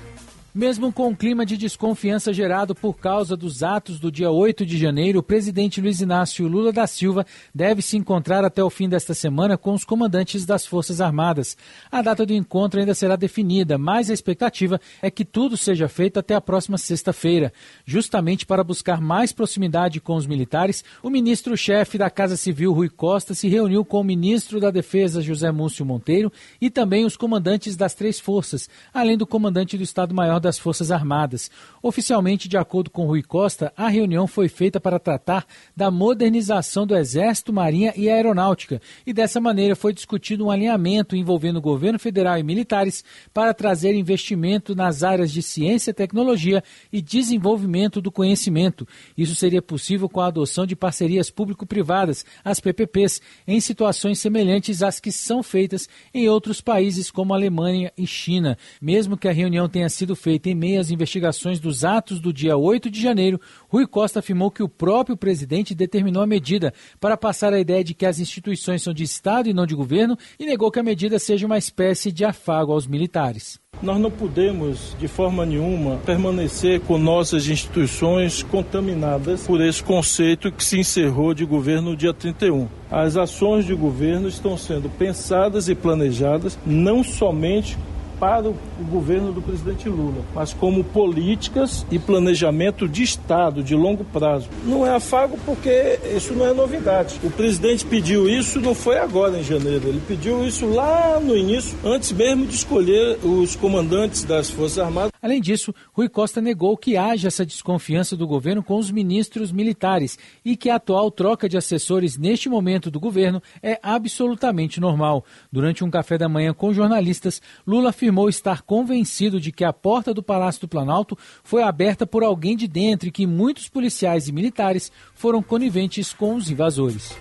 Mesmo com o clima de desconfiança gerado por causa dos atos do dia 8 de janeiro, o presidente Luiz Inácio Lula da Silva deve se encontrar até o fim desta semana com os comandantes das Forças Armadas. A data do encontro ainda será definida, mas a expectativa é que tudo seja feito até a próxima sexta-feira. Justamente para buscar mais proximidade com os militares, o ministro-chefe da Casa Civil, Rui Costa, se reuniu com o ministro da Defesa, José Múcio Monteiro, e também os comandantes das três forças, além do comandante do Estado-Maior das Forças Armadas. Oficialmente, de acordo com Rui Costa, a reunião foi feita para tratar da modernização do Exército, Marinha e Aeronáutica, e dessa maneira foi discutido um alinhamento envolvendo o governo federal e militares para trazer investimento nas áreas de ciência, tecnologia e desenvolvimento do conhecimento. Isso seria possível com a adoção de parcerias público-privadas, as PPPs, em situações semelhantes às que são feitas em outros países como Alemanha e China. Mesmo que a reunião tenha sido feita feita em meio às investigações dos atos do dia 8 de janeiro, Rui Costa afirmou que o próprio presidente determinou a medida para passar a ideia de que as instituições são de Estado e não de governo e negou que a medida seja uma espécie de afago aos militares. Nós não podemos, de forma nenhuma, permanecer com nossas instituições contaminadas por esse conceito que se encerrou de governo no dia 31. As ações de governo estão sendo pensadas e planejadas não somente para o governo do presidente Lula, mas como políticas e planejamento de Estado de longo prazo. Não é afago porque isso não é novidade. O presidente pediu isso, não foi agora em janeiro, ele pediu isso lá no início, antes mesmo de escolher os comandantes das Forças Armadas. Além disso, Rui Costa negou que haja essa desconfiança do governo com os ministros militares e que a atual troca de assessores neste momento do governo é absolutamente normal. Durante um café da manhã com jornalistas, Lula afirmou estar convencido de que a porta do Palácio do Planalto foi aberta por alguém de dentro e que muitos policiais e militares foram coniventes com os invasores.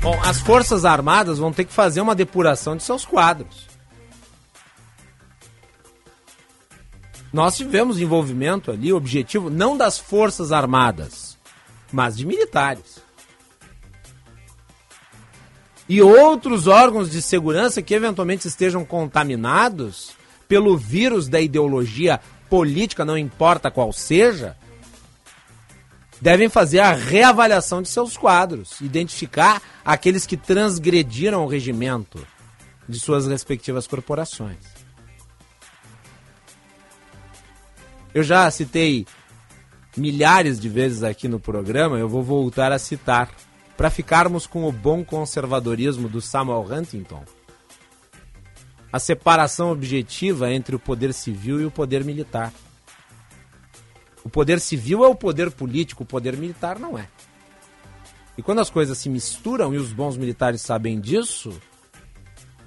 Bom, as Forças Armadas vão ter que fazer uma depuração de seus quadros. Nós tivemos envolvimento ali, objetivo não das Forças Armadas, mas de militares. E outros órgãos de segurança que eventualmente estejam contaminados pelo vírus da ideologia política, não importa qual seja, devem fazer a reavaliação de seus quadros, identificar aqueles que transgrediram o regimento de suas respectivas corporações. Eu já citei milhares de vezes aqui no programa, eu vou voltar a citar, para ficarmos com o bom conservadorismo do Samuel Huntington. A separação objetiva entre o poder civil e o poder militar. O poder civil é o poder político, o poder militar não é. E quando as coisas se misturam e os bons militares sabem disso,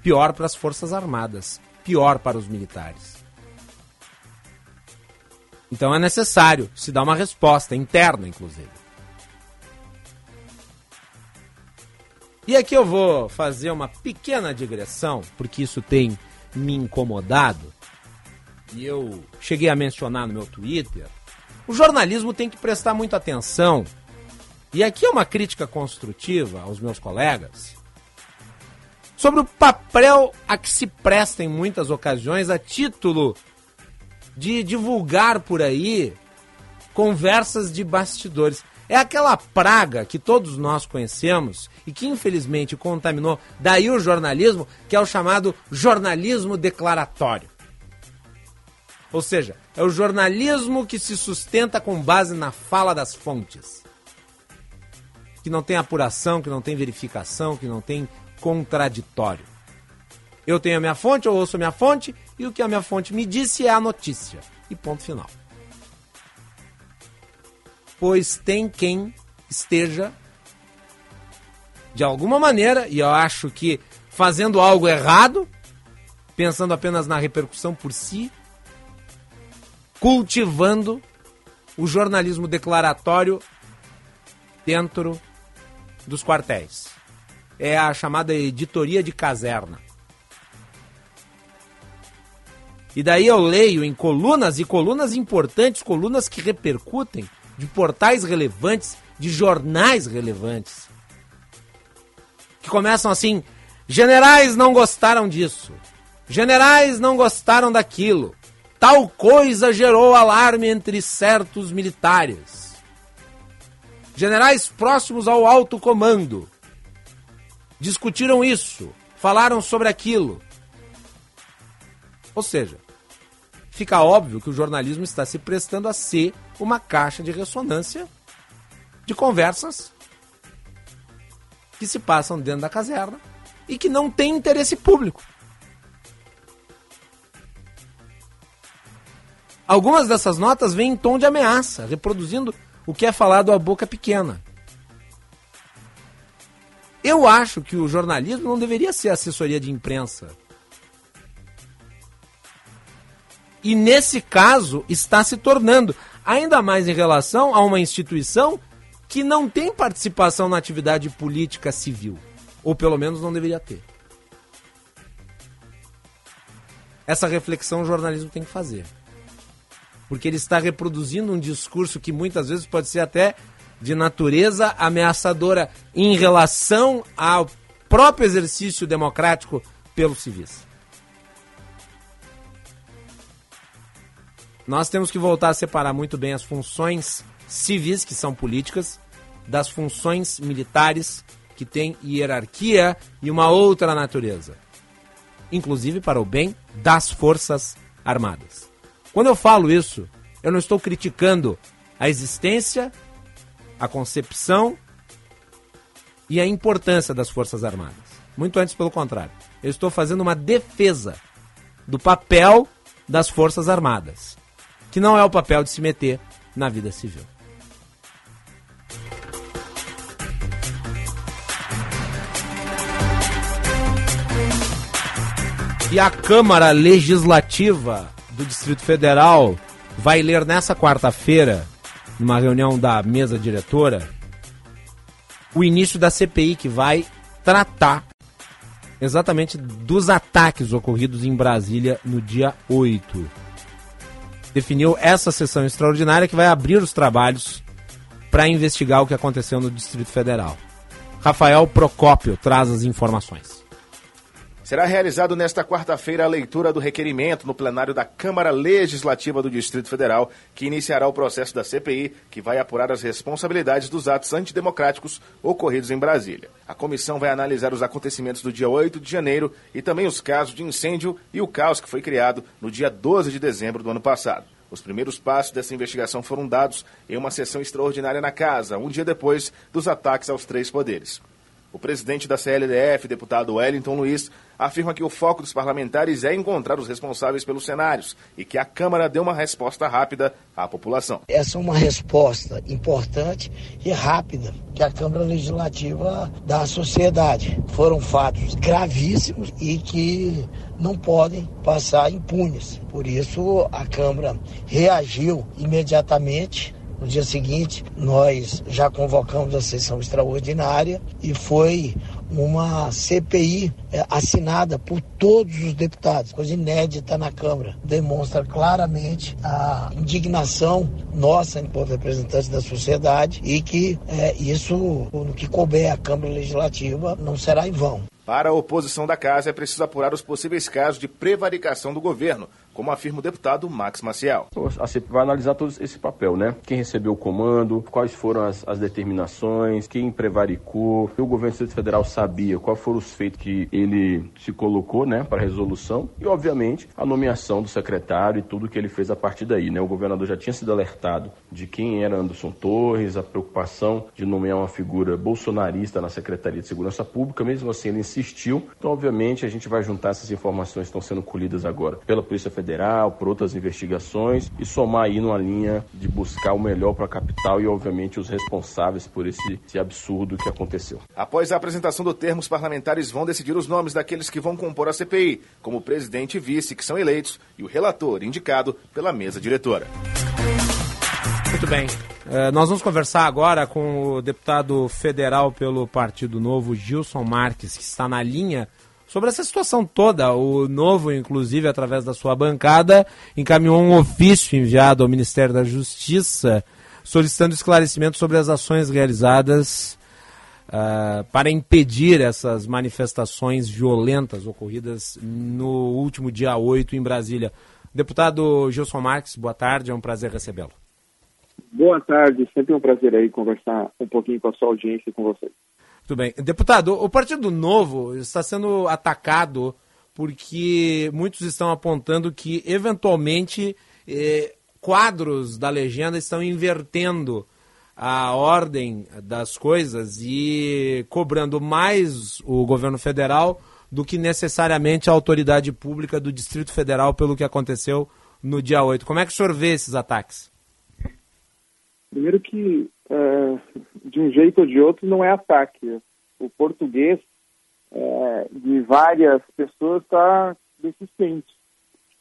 pior para as Forças Armadas, pior para os militares. Então é necessário se dar uma resposta interna, inclusive. E aqui eu vou fazer uma pequena digressão, porque isso tem me incomodado. E eu cheguei a mencionar no meu Twitter. O jornalismo tem que prestar muita atenção. E aqui é uma crítica construtiva aos meus colegas sobre o papel a que se presta em muitas ocasiões a título de divulgar por aí conversas de bastidores. É aquela praga que todos nós conhecemos e que infelizmente contaminou daí o jornalismo, que é o chamado jornalismo declaratório. Ou seja, é o jornalismo que se sustenta com base na fala das fontes. Que não tem apuração, que não tem verificação, que não tem contraditório. Eu tenho a minha fonte, eu ouço a minha fonte, e o que a minha fonte me disse é a notícia. E ponto final. Pois tem quem esteja, de alguma maneira, e eu acho que fazendo algo errado, pensando apenas na repercussão por si, cultivando o jornalismo declaratório dentro dos quartéis. É a chamada editoria de caserna. E daí eu leio em colunas e colunas importantes, colunas que repercutem, de portais relevantes, de jornais relevantes, que começam assim: generais não gostaram disso, generais não gostaram daquilo, tal coisa gerou alarme entre certos militares. Generais próximos ao alto comando discutiram isso, falaram sobre aquilo. Ou seja, fica óbvio que o jornalismo está se prestando a ser uma caixa de ressonância de conversas que se passam dentro da caserna e que não tem interesse público. Algumas dessas notas vêm em tom de ameaça, reproduzindo o que é falado à boca pequena. Eu acho que o jornalismo não deveria ser assessoria de imprensa. E nesse caso está se tornando, ainda mais em relação a uma instituição que não tem participação na atividade política civil. Ou pelo menos não deveria ter. Essa reflexão o jornalismo tem que fazer. Porque ele está reproduzindo um discurso que muitas vezes pode ser até de natureza ameaçadora em relação ao próprio exercício democrático pelos civis. Nós temos que voltar a separar muito bem as funções civis, que são políticas, das funções militares, que têm hierarquia e uma outra natureza. Inclusive para o bem das Forças Armadas. Quando eu falo isso, eu não estou criticando a existência, a concepção e a importância das Forças Armadas. Muito antes, pelo contrário. Eu estou fazendo uma defesa do papel das Forças Armadas que não é o papel de se meter na vida civil. E a Câmara Legislativa do Distrito Federal vai ler nessa quarta-feira, numa reunião da mesa diretora, o início da CPI que vai tratar exatamente dos ataques ocorridos em Brasília no dia 8 definiu essa sessão extraordinária que vai abrir os trabalhos para investigar o que aconteceu no Distrito Federal. Rafael Procópio traz as informações. Será realizado nesta quarta-feira a leitura do requerimento no plenário da Câmara Legislativa do Distrito Federal, que iniciará o processo da CPI, que vai apurar as responsabilidades dos atos antidemocráticos ocorridos em Brasília. A comissão vai analisar os acontecimentos do dia 8 de janeiro e também os casos de incêndio e o caos que foi criado no dia 12 de dezembro do ano passado. Os primeiros passos dessa investigação foram dados em uma sessão extraordinária na casa, um dia depois dos ataques aos três poderes. O presidente da CLDF, deputado Wellington Luiz, afirma que o foco dos parlamentares é encontrar os responsáveis pelos cenários e que a Câmara deu uma resposta rápida à população. Essa é uma resposta importante e rápida que a Câmara Legislativa dá à sociedade. Foram fatos gravíssimos e que não podem passar impunes. Por isso, a Câmara reagiu imediatamente no dia seguinte, nós já convocamos a sessão extraordinária e foi uma CPI é, assinada por todos os deputados, coisa inédita na Câmara. Demonstra claramente a indignação nossa, enquanto representantes da sociedade, e que é, isso, no que couber à Câmara Legislativa, não será em vão. Para a oposição da casa, é preciso apurar os possíveis casos de prevaricação do governo, como afirma o deputado Max Maciel. A CPI vai analisar todo esse papel, né? Quem recebeu o comando, quais foram as, as determinações, quem prevaricou, o governo do Federal sabia, quais foram os feitos que ele se colocou, né, para resolução e, obviamente, a nomeação do secretário e tudo que ele fez a partir daí, né? O governador já tinha sido alertado de quem era Anderson Torres, a preocupação de nomear uma figura bolsonarista na Secretaria de Segurança Pública, mesmo assim ele insistiu. Então, obviamente, a gente vai juntar essas informações que estão sendo colhidas agora pela Polícia Federal Federal, por outras investigações e somar aí numa linha de buscar o melhor para a capital e, obviamente, os responsáveis por esse, esse absurdo que aconteceu. Após a apresentação do termo, os parlamentares vão decidir os nomes daqueles que vão compor a CPI, como o presidente e vice, que são eleitos, e o relator, indicado pela mesa diretora. Muito bem. Uh, nós vamos conversar agora com o deputado federal pelo Partido Novo, Gilson Marques, que está na linha sobre essa situação toda. O Novo, inclusive, através da sua bancada, encaminhou um ofício enviado ao Ministério da Justiça solicitando esclarecimento sobre as ações realizadas uh, para impedir essas manifestações violentas ocorridas no último dia 8 em Brasília. Deputado Gilson Marques, boa tarde, é um prazer recebê-lo. Boa tarde, sempre um prazer aí conversar um pouquinho com a sua audiência e com vocês. Muito bem. Deputado, o Partido Novo está sendo atacado porque muitos estão apontando que, eventualmente, eh, quadros da legenda estão invertendo a ordem das coisas e cobrando mais o governo federal do que necessariamente a autoridade pública do Distrito Federal pelo que aconteceu no dia 8. Como é que o senhor vê esses ataques? Primeiro que, é, de um jeito ou de outro, não é ataque. O português é, de várias pessoas está deficiente.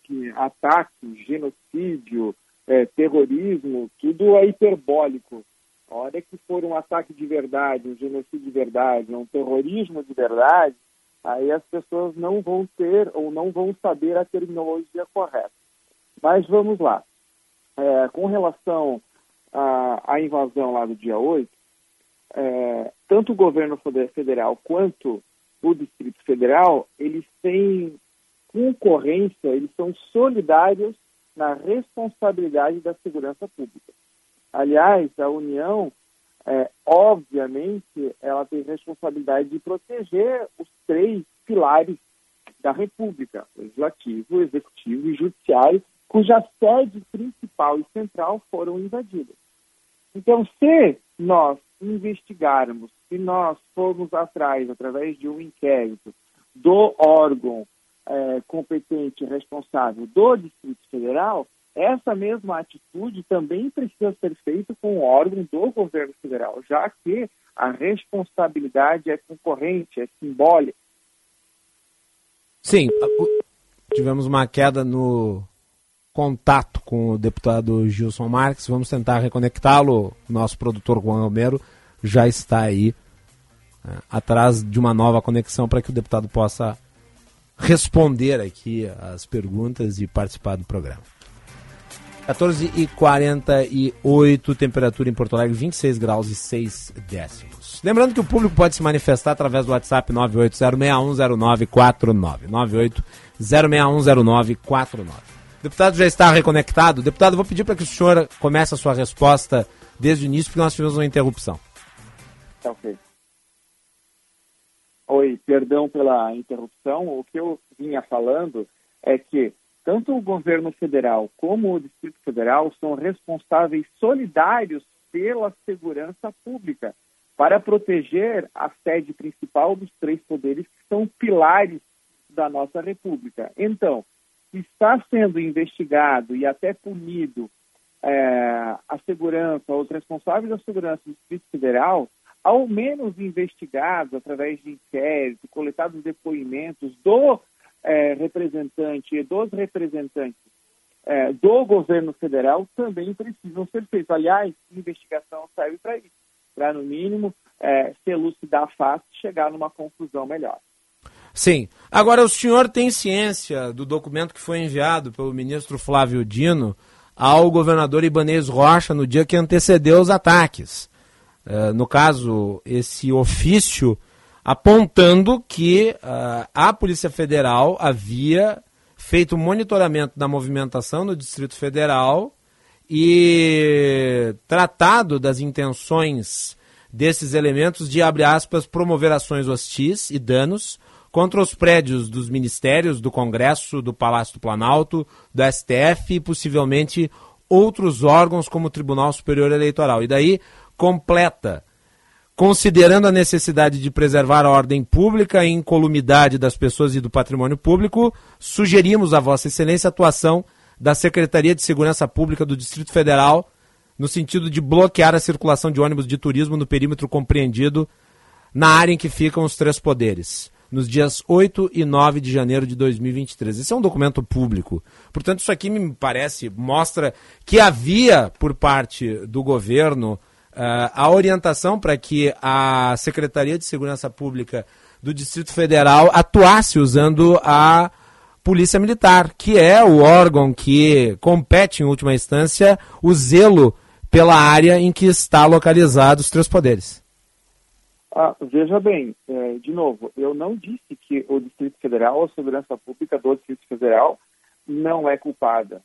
Que ataque, genocídio, é, terrorismo, tudo é hiperbólico. A hora que for um ataque de verdade, um genocídio de verdade, um terrorismo de verdade, aí as pessoas não vão ter ou não vão saber a terminologia correta. Mas vamos lá. É, com relação à, à, invasão lá do dia 8, é, tanto o governo federal quanto o Distrito Federal, eles têm concorrência, eles são solidários na responsabilidade da segurança pública. Aliás, a União, é, obviamente, ela tem responsabilidade de proteger os três pilares da República, legislativo, executivo e judiciário, cuja sede principal e central foram invadidas. Então, se nós investigarmos, se nós formos atrás, através de um inquérito, do órgão é, competente responsável do Distrito Federal, essa mesma atitude também precisa ser feita com o órgão do governo federal, já que a responsabilidade é concorrente, é simbólica. Sim, tivemos uma queda no contato com o deputado Gilson Marques. Vamos tentar reconectá-lo. Nosso produtor Juan Romero já está aí é, atrás de uma nova conexão para que o deputado possa responder aqui as perguntas e participar do programa. 14 e 48, temperatura em Porto Alegre 26 graus e 6 décimos. Lembrando que o público pode se manifestar através do WhatsApp 980610949. 980610949. Deputado já está reconectado. Deputado, vou pedir para que o senhor comece a sua resposta desde o início, porque nós tivemos uma interrupção. Tá ok. Oi, perdão pela interrupção. O que eu vinha falando é que tanto o governo federal como o Distrito Federal são responsáveis solidários pela segurança pública para proteger a sede principal dos três poderes que são pilares da nossa República. Então, está sendo investigado e até punido é, a segurança, os responsáveis da segurança do Distrito Federal, ao menos investigados através de inquérito, coletados depoimentos do é, representante e dos representantes é, do governo federal também precisam ser feitos. Aliás, investigação serve para isso, para, no mínimo, é, se elucidar fácil e chegar numa conclusão melhor. Sim. Agora, o senhor tem ciência do documento que foi enviado pelo ministro Flávio Dino ao governador Ibanez Rocha no dia que antecedeu os ataques. Eh, no caso, esse ofício apontando que uh, a Polícia Federal havia feito monitoramento da movimentação no Distrito Federal e tratado das intenções desses elementos de, abre aspas, promover ações hostis e danos contra os prédios dos ministérios, do Congresso, do Palácio do Planalto, do STF e possivelmente outros órgãos como o Tribunal Superior Eleitoral. E daí completa. Considerando a necessidade de preservar a ordem pública e incolumidade das pessoas e do patrimônio público, sugerimos a Vossa Excelência a atuação da Secretaria de Segurança Pública do Distrito Federal no sentido de bloquear a circulação de ônibus de turismo no perímetro compreendido na área em que ficam os três poderes, nos dias 8 e 9 de janeiro de 2023. Esse é um documento público. Portanto, isso aqui me parece, mostra que havia por parte do governo Uh, a orientação para que a Secretaria de Segurança Pública do Distrito Federal atuasse usando a Polícia Militar, que é o órgão que compete, em última instância, o zelo pela área em que está localizado os três poderes. Ah, veja bem, é, de novo, eu não disse que o Distrito Federal, a segurança pública do Distrito Federal, não é culpada,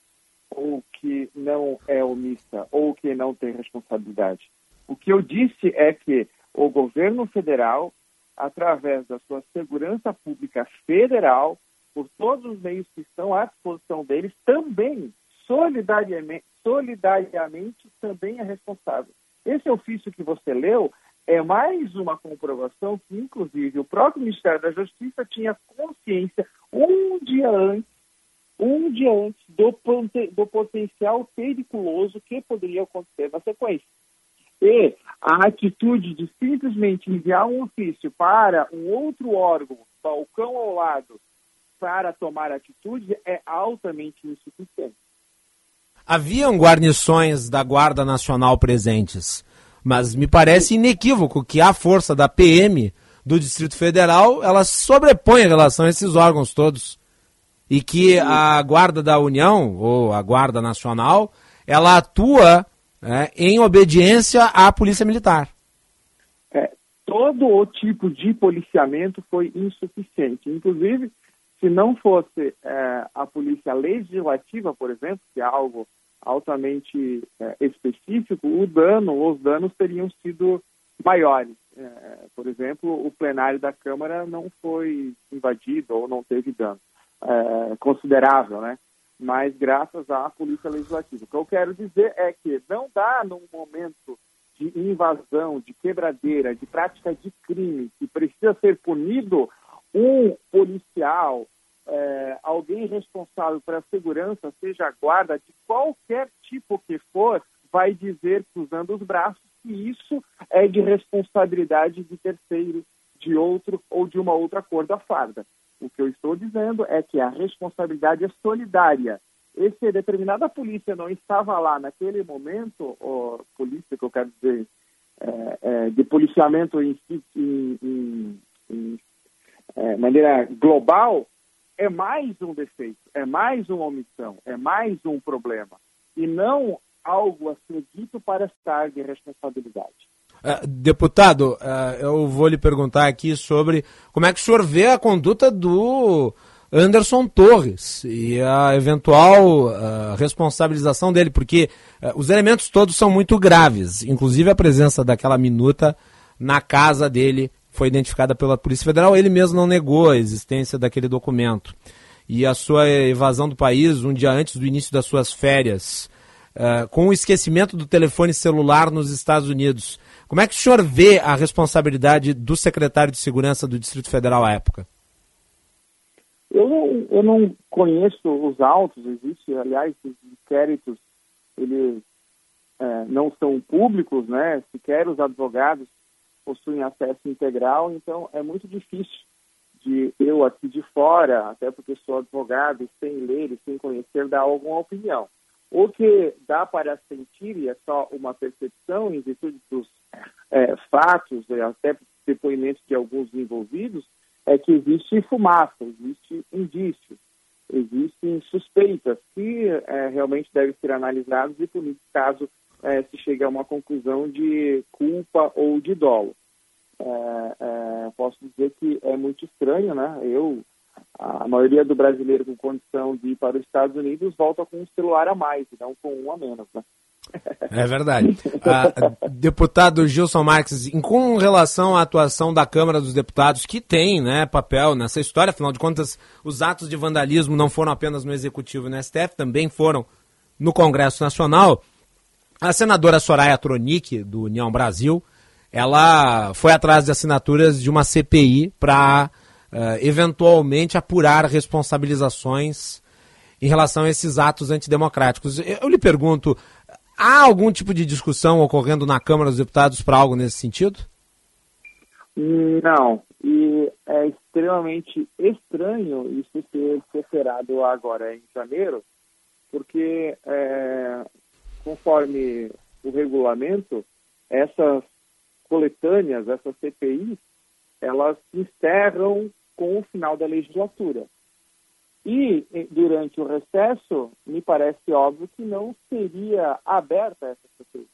ou que não é omissa, ou que não tem responsabilidade. O que eu disse é que o governo federal, através da sua segurança pública federal, por todos os meios que estão à disposição deles, também, solidariamente, solidariamente também é responsável. Esse ofício que você leu é mais uma comprovação que, inclusive, o próprio Ministério da Justiça tinha consciência um dia antes, um dia antes do, do potencial periculoso que poderia acontecer na sequência. E a atitude de simplesmente enviar um ofício para um outro órgão, balcão ao lado, para tomar atitude é altamente insuficiente. Haviam guarnições da Guarda Nacional presentes. Mas me parece inequívoco que a força da PM do Distrito Federal ela sobrepõe em relação a esses órgãos todos. E que a Guarda da União, ou a Guarda Nacional, ela atua é, em obediência à Polícia Militar. É, todo o tipo de policiamento foi insuficiente. Inclusive, se não fosse é, a Polícia Legislativa, por exemplo, que é algo altamente é, específico, o dano, os danos teriam sido maiores. É, por exemplo, o plenário da Câmara não foi invadido ou não teve dano é, considerável, né? Mas graças à Polícia Legislativa. O que eu quero dizer é que não dá num momento de invasão, de quebradeira, de prática de crime, que precisa ser punido um policial, é, alguém responsável pela segurança, seja a guarda, de qualquer tipo que for, vai dizer, cruzando os braços, que isso é de responsabilidade de terceiro, de outro ou de uma outra cor da farda. O que eu estou dizendo é que a responsabilidade é solidária. E se determinada polícia não estava lá naquele momento, ou polícia que eu quero dizer, é, é, de policiamento em, em, em, em é, maneira global, é mais um defeito, é mais uma omissão, é mais um problema. E não algo a ser dito para estar de responsabilidade. Uh, deputado, uh, eu vou lhe perguntar aqui sobre como é que o senhor vê a conduta do Anderson Torres e a eventual uh, responsabilização dele, porque os elementos todos são muito graves, inclusive a presença daquela minuta na casa dele foi identificada pela Polícia Federal, ele mesmo não negou a existência daquele documento. E a sua evasão do país um dia antes do início das suas férias, uh, com o esquecimento do telefone celular nos Estados Unidos. Como é que o senhor vê a responsabilidade do secretário de Segurança do Distrito Federal à época? Eu não, eu não conheço os autos, existe, aliás, os inquéritos, eles é, não são públicos, né? Sequer os advogados possuem acesso integral, então é muito difícil de eu aqui de fora, até porque sou advogado, sem ler e sem conhecer, dar alguma opinião. O que dá para sentir, e é só uma percepção em virtude dos é, fatos, até depoimentos de alguns envolvidos, é que existe fumaça, existe indício, existem suspeitas que é, realmente devem ser analisados e punidos caso é, se chegue a uma conclusão de culpa ou de dolo. É, é, posso dizer que é muito estranho, né? Eu, a maioria do brasileiro com condição de ir para os Estados Unidos volta com um celular a mais, não com um a menos, né? É verdade. Deputado Gilson Marques, com relação à atuação da Câmara dos Deputados, que tem né, papel nessa história, afinal de contas, os atos de vandalismo não foram apenas no Executivo e no STF, também foram no Congresso Nacional. A senadora Soraya Tronic, do União Brasil, ela foi atrás de assinaturas de uma CPI para uh, eh, eventualmente apurar responsabilizações em relação a esses atos antidemocráticos. Eu lhe pergunto, há algum tipo de discussão ocorrendo na Câmara dos Deputados para algo nesse sentido? Não, e é extremamente estranho isso ser referado agora em janeiro, porque é, conforme o regulamento, essas coletâneas, essas CPIs, elas encerram com o final da legislatura. E durante o recesso, me parece óbvio que não seria aberta essa CPI.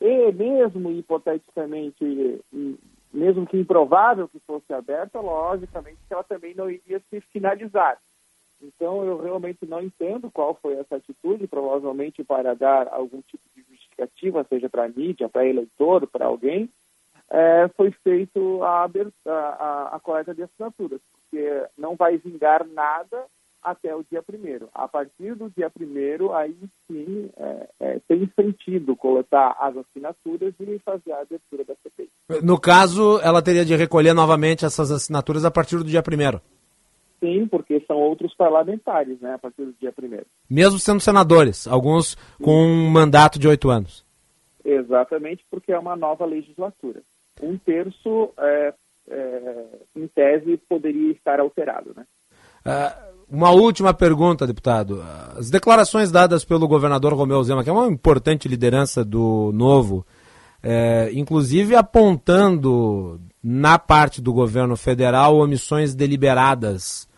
E mesmo hipoteticamente, e- mesmo que improvável que fosse aberta, logicamente que ela também não iria se finalizar. Então eu realmente não entendo qual foi essa atitude, provavelmente para dar algum tipo de justificativa, seja para a mídia, para eleitor, para alguém, eh, foi feito a, a, a- coleta de assinaturas, porque não vai vingar nada até o dia primeiro. A partir do dia primeiro, aí sim eh, eh, tem sentido coletar as assinaturas e fazer a abertura da CPI. No caso, ela teria de recolher novamente essas assinaturas a partir do dia 1 Sim, porque são outros parlamentares, né, a partir do dia primeiro. Mesmo sendo senadores, alguns com um mandato de oito anos. Exatamente, porque é uma nova legislatura. Um terço, é, é, em tese, poderia estar alterado, né? Ah, uma última pergunta, deputado. As declarações dadas pelo governador Romeu Zema, que é uma importante liderança do Novo, eh, inclusive apontando na parte do governo federal omissões deliberadas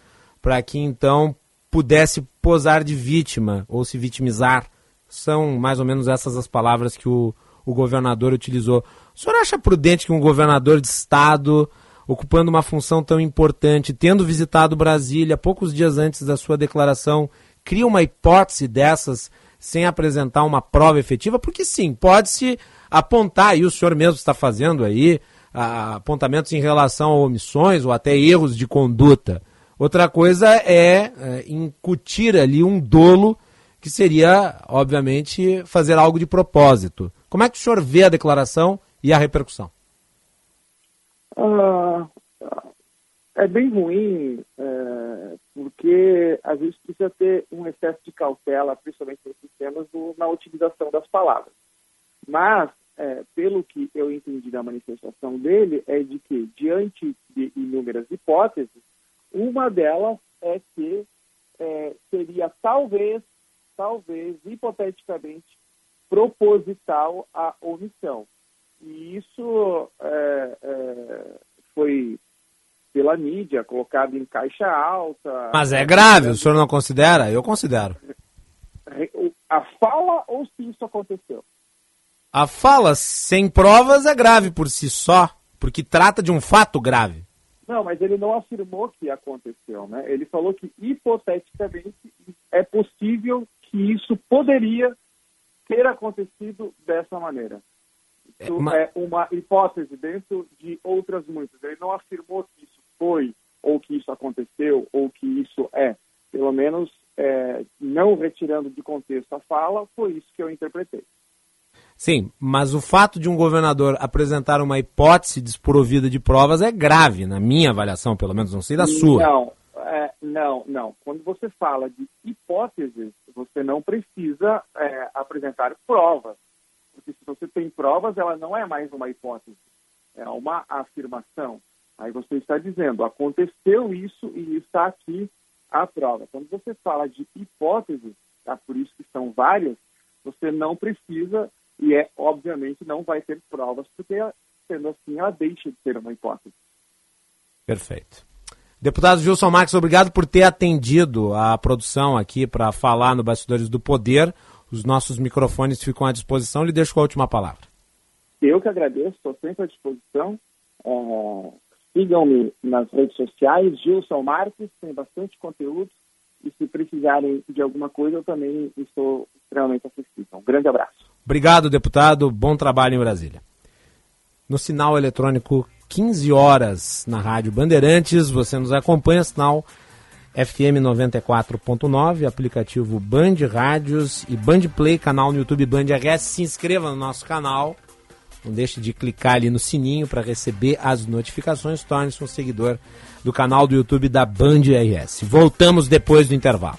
para que então pudesse posar de vítima ou se vitimizar. São mais ou menos essas as palavras que o, o governador utilizou. O senhor acha prudente que um governador de estado, ocupando uma função tão importante, tendo visitado Brasília poucos dias antes da sua declaração, cria uma hipótese dessas sem apresentar uma prova efetiva? Porque sim, pode-se apontar, e o senhor mesmo está fazendo aí, apontamentos em relação a omissões ou até erros de conduta. Outra coisa é, é incutir ali um dolo que seria, obviamente, fazer algo de propósito. Como é que o senhor vê a declaração e a repercussão? Ah, é bem ruim, é, porque às vezes precisa ter um excesso de cautela, principalmente nesses temas, do- na utilização das palavras. Mas, é, pelo que eu entendi da manifestação dele, é de que, diante de inúmeras hipóteses, uma delas é que é, seria talvez, talvez, hipoteticamente, proposital a omissão. E isso é, é, foi pela mídia colocado em caixa alta. Mas é grave, o senhor não considera? Eu considero. A fala ou se isso aconteceu? A fala sem provas é grave por si só, porque trata de um fato grave. Não, mas ele não afirmou que aconteceu, né? Ele falou que hipoteticamente é possível que isso poderia ter acontecido dessa maneira. Isso ma- é uma hipótese dentro de outras muitas. Ele não afirmou que isso foi, ou que isso aconteceu, ou que isso é. Pelo menos, é, não retirando de contexto a fala, foi isso que eu interpretei. Sim, mas o fato de um governador apresentar uma hipótese desprovida de provas é grave, na minha avaliação, pelo menos, não sei da sua. Não, é, não, não. Quando você fala de hipóteses, você não precisa é, apresentar provas. Porque se você tem provas, ela não é mais uma hipótese, é uma afirmação. Aí você está dizendo, aconteceu isso e está aqui a prova. Quando você fala de hipóteses, tá? por isso que são várias, você não precisa e é obviamente não vai ter provas, porque sendo assim ela deixa de ser uma hipótese. Perfeito. Deputado Gilson Marques, obrigado por ter atendido a produção aqui para falar no Bastidores do Poder. Os nossos microfones ficam à disposição. Lhe deixo com a última palavra. Eu que agradeço, estou sempre à disposição. É, Sigam-me nas redes sociais, Gilson Marques, tem bastante conteúdo. E se precisarem de alguma coisa, eu também estou extremamente acessível. Um grande abraço. Obrigado, deputado. Bom trabalho em Brasília. No sinal eletrônico, 15 horas na Rádio Bandeirantes. Você nos acompanha, sinal FM 94.9, aplicativo Band Rádios e Band Play, canal no YouTube Band RS. Se inscreva no nosso canal. Não deixe de clicar ali no sininho para receber as notificações. Torne-se um seguidor do canal do YouTube da Band RS. Voltamos depois do intervalo.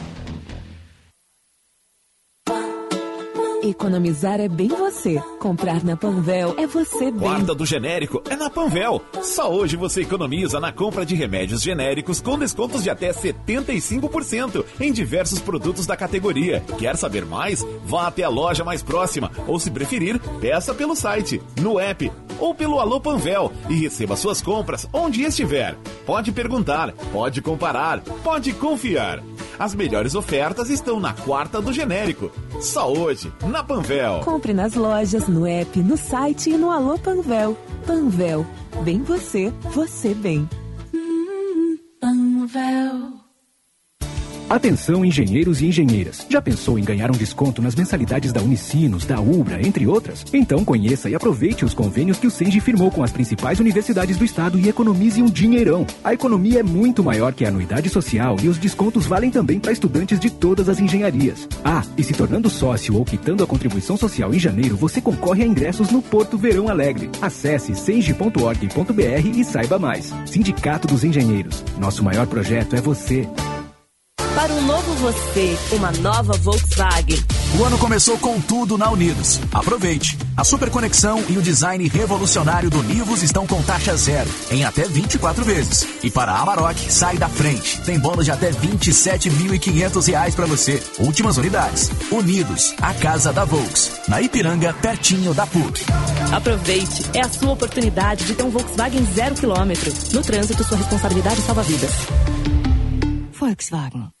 Economizar é bem você. Comprar na Panvel é você bem. Quarta do genérico é na Panvel. Só hoje você economiza na compra de remédios genéricos com descontos de até 75% em diversos produtos da categoria. Quer saber mais? Vá até a loja mais próxima ou, se preferir, peça pelo site, no app ou pelo Alô Panvel e receba suas compras onde estiver. Pode perguntar, pode comparar, pode confiar. As melhores ofertas estão na quarta do genérico. Só hoje, na Panvel. Compre nas lojas, no app, no site e no Alô Panvel. Panvel. Bem você, você bem. Panvel. Atenção, engenheiros e engenheiras. Já pensou em ganhar um desconto nas mensalidades da Unicinos, da Ubra, entre outras? Então conheça e aproveite os convênios que o Sengi firmou com as principais universidades do estado e economize um dinheirão. A economia é muito maior que a anuidade social e os descontos valem também para estudantes de todas as engenharias. Ah, e se tornando sócio ou quitando a contribuição social em janeiro, você concorre a ingressos no Porto Verão Alegre. Acesse sengi.org.br e saiba mais. Sindicato dos Engenheiros. Nosso maior projeto é você. Para um novo você, uma nova Volkswagen. O ano começou com tudo na Unidos. Aproveite! A super conexão e o design revolucionário do Nivus estão com taxa zero, em até 24 vezes. E para a Amarok, sai da frente. Tem bônus de até R$ 27.500 para você. Últimas unidades. Unidos, a casa da Volks. Na Ipiranga, pertinho da PUC. Aproveite! É a sua oportunidade de ter um Volkswagen zero quilômetro. No trânsito, sua responsabilidade salva vidas. Volkswagen.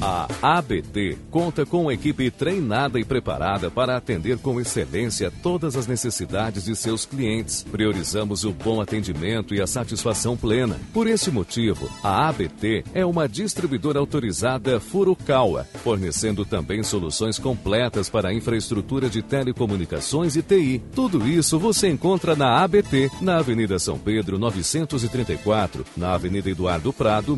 A ABT conta com uma equipe treinada e preparada para atender com excelência todas as necessidades de seus clientes. Priorizamos o bom atendimento e a satisfação plena. Por esse motivo, a ABT é uma distribuidora autorizada Furukawa, fornecendo também soluções completas para a infraestrutura de telecomunicações e TI. Tudo isso você encontra na ABT, na Avenida São Pedro 934, na Avenida Eduardo Prado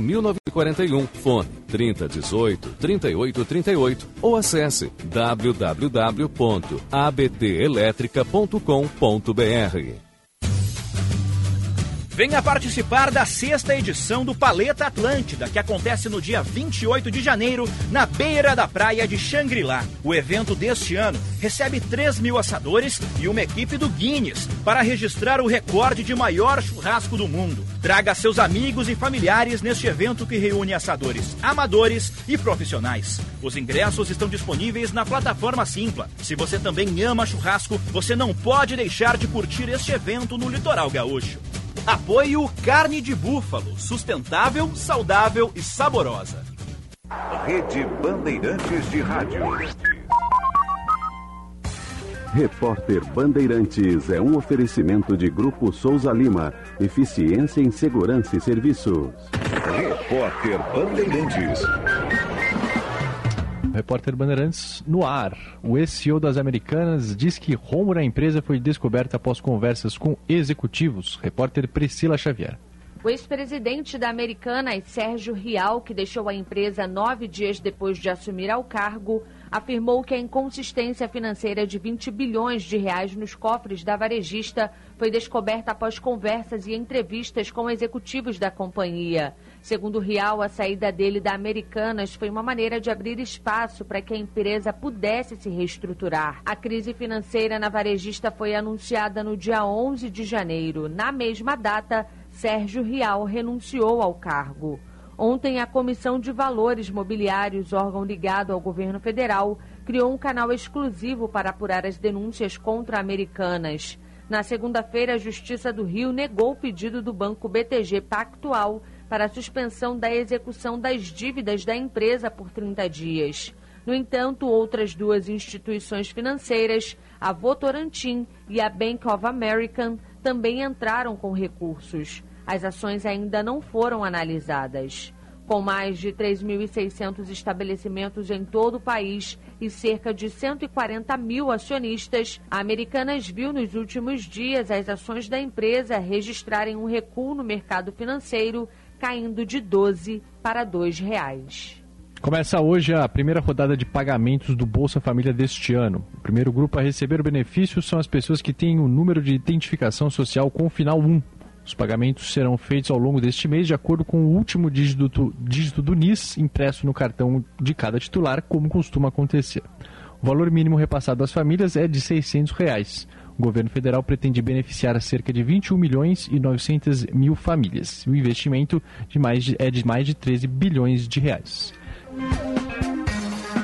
1941, fone 3018 3838 ou acesse www.abtelétrica.com.br. Venha participar da sexta edição do Paleta Atlântida, que acontece no dia 28 de janeiro, na beira da praia de Xangri-Lá. O evento deste ano recebe 3 mil assadores e uma equipe do Guinness para registrar o recorde de maior churrasco do mundo. Traga seus amigos e familiares neste evento que reúne assadores amadores e profissionais. Os ingressos estão disponíveis na plataforma Simpla. Se você também ama churrasco, você não pode deixar de curtir este evento no Litoral Gaúcho. Apoio Carne de Búfalo, sustentável, saudável e saborosa. Rede Bandeirantes de Rádio. Repórter Bandeirantes é um oferecimento de Grupo Souza Lima. Eficiência em Segurança e Serviços. Repórter Bandeirantes. Repórter Bandeirantes no ar. O ex-CEO das Americanas diz que rombo na empresa foi descoberto após conversas com executivos. Repórter Priscila Xavier. O ex-presidente da Americanas, Sérgio Rial, que deixou a empresa nove dias depois de assumir ao cargo, afirmou que a inconsistência financeira de 20 bilhões de reais nos cofres da varejista foi descoberta após conversas e entrevistas com executivos da companhia. Segundo Rial, a saída dele da Americanas foi uma maneira de abrir espaço para que a empresa pudesse se reestruturar. A crise financeira na varejista foi anunciada no dia 11 de janeiro. Na mesma data, Sérgio Rial renunciou ao cargo. Ontem, a Comissão de Valores Mobiliários, órgão ligado ao governo federal, criou um canal exclusivo para apurar as denúncias contra Americanas. Na segunda-feira, a Justiça do Rio negou o pedido do banco BTG Pactual para a suspensão da execução das dívidas da empresa por 30 dias. No entanto, outras duas instituições financeiras a Votorantim e a Bank of American também entraram com recursos. As ações ainda não foram analisadas. Com mais de 3.600 estabelecimentos em todo o país e cerca de 140 mil acionistas, a Americanas viu nos últimos dias as ações da empresa registrarem um recuo no mercado financeiro, caindo de 12 para 2 reais. Começa hoje a primeira rodada de pagamentos do Bolsa Família deste ano. O primeiro grupo a receber o benefício são as pessoas que têm o número de identificação social com o final 1. Os pagamentos serão feitos ao longo deste mês de acordo com o último dígito, dígito do NIS impresso no cartão de cada titular, como costuma acontecer. O valor mínimo repassado às famílias é de 600 reais. O governo federal pretende beneficiar cerca de 21 milhões e 900 mil famílias. O investimento de mais de, é de mais de 13 bilhões de reais.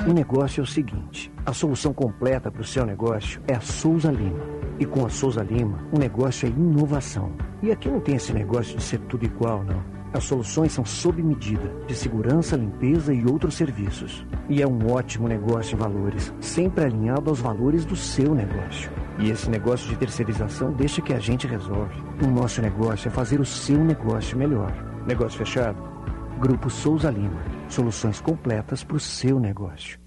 O negócio é o seguinte: a solução completa para o seu negócio é a Souza Lima. E com a Souza Lima, o negócio é inovação. E aqui não tem esse negócio de ser tudo igual, não. As soluções são sob medida, de segurança, limpeza e outros serviços. E é um ótimo negócio em valores, sempre alinhado aos valores do seu negócio. E esse negócio de terceirização deixa que a gente resolve. O nosso negócio é fazer o seu negócio melhor. Negócio fechado? Grupo Souza Lima. Soluções completas para o seu negócio.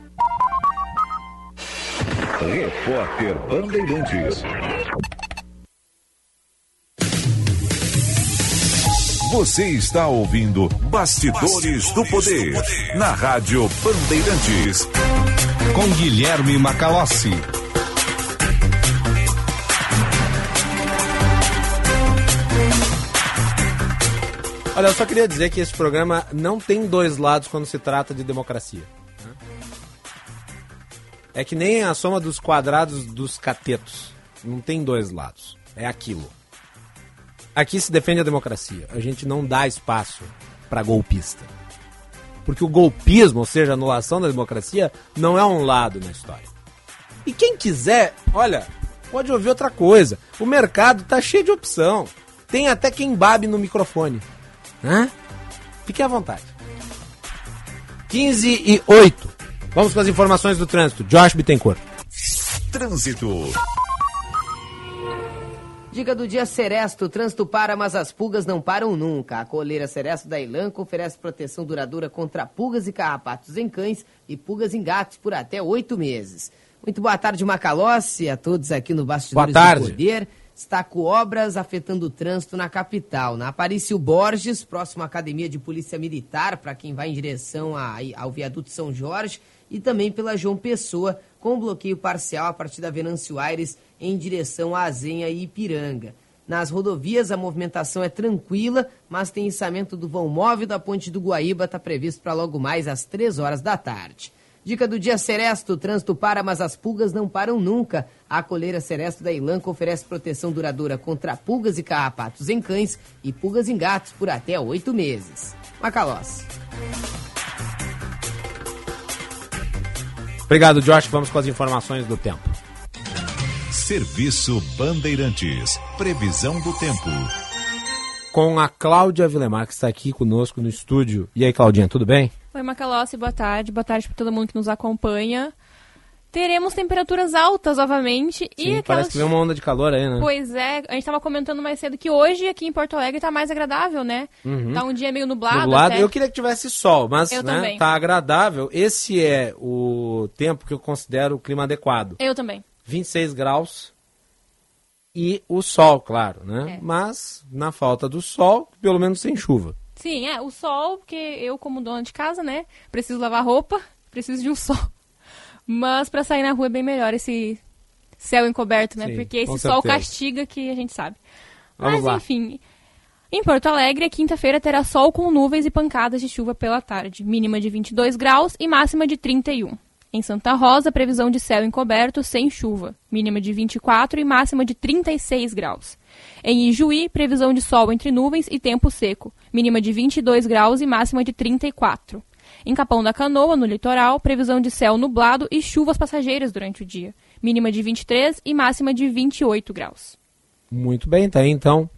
Repórter Bandeirantes. Você está ouvindo Bastidores, do, poder, na Rádio Bandeirantes. Com Guilherme Macalossi. Olha, eu só queria dizer que esse programa não tem dois lados quando se trata de democracia. É que nem a soma dos quadrados dos catetos. Não tem dois lados. É aquilo. Aqui se defende a democracia. A gente não dá espaço para golpista. Porque o golpismo, ou seja, a anulação da democracia, não é um lado na história. E quem quiser, olha, pode ouvir outra coisa. O mercado tá cheio de opção. Tem até quem babe no microfone. Né? Fique à vontade. 15 e 8. Vamos com as informações do trânsito. Josh Bittencourt. Trânsito. Dica do dia Seresto, o trânsito para, mas as pulgas não param nunca. A coleira Seresto da Elanco oferece proteção duradoura contra pulgas e carrapatos em cães e pulgas em gatos por até oito meses. Muito boa tarde, Macalossi, a todos aqui no Bastidores Boa tarde. do Poder. Está com obras afetando o trânsito na capital. Na Aparício Borges, próximo à Academia de Polícia Militar, para quem vai em direção a- ao viaduto São Jorge, e também pela João Pessoa, com bloqueio parcial a partir da Venâncio Aires em direção a Azenha e Ipiranga. Nas rodovias, a movimentação é tranquila, mas tem içamento do vão móvel da Ponte do Guaíba, está previsto para logo mais às três horas da tarde. Dica do dia Seresto, o trânsito para, mas as pulgas não param nunca. A coleira Seresto da Ilanco oferece proteção duradoura contra pulgas e carrapatos em cães e pulgas em gatos por até oito meses. Macalós. Obrigado, Josh. Vamos com as informações do tempo. Serviço Bandeirantes. Previsão do tempo. Com a Cláudia Vilemar, que está aqui conosco no estúdio. E aí, Claudinha, tudo bem? Oi, Macalossi, boa tarde. Boa tarde para todo mundo que nos acompanha. Teremos temperaturas altas novamente e Sim, aquelas... parece que vem uma onda de calor aí, né? Pois é, a gente estava comentando mais cedo que hoje aqui em Porto Alegre tá mais agradável, né? Uhum. Tá um dia meio nublado. Nublado. até. Eu queria que tivesse sol, mas Eu né, também. tá agradável. Esse é o tempo que eu considero o clima adequado. Eu também. 26 graus e o sol, claro, né? É. Mas na falta do sol, pelo menos sem chuva. Sim, é, o sol, porque eu, como dona de casa, né, preciso lavar roupa, <laughs> preciso de um sol. Mas pra sair na rua é bem melhor esse céu encoberto, né? Sim, porque esse sol castiga que a gente sabe. Vamos Mas lá. enfim, em Porto Alegre, quinta-feira terá sol com nuvens e pancadas de chuva pela tarde, mínima de 22 graus e máxima de 31. Em Santa Rosa, previsão de céu encoberto sem chuva, mínima de 24 e máxima de 36 graus. Em Ijuí, previsão de sol entre nuvens e tempo seco, mínima de 22 graus e máxima de 34. Em Capão da Canoa, no litoral, previsão de céu nublado e chuvas passageiras durante o dia, mínima de 23 e máxima de 28 graus. Muito bem, tá aí então.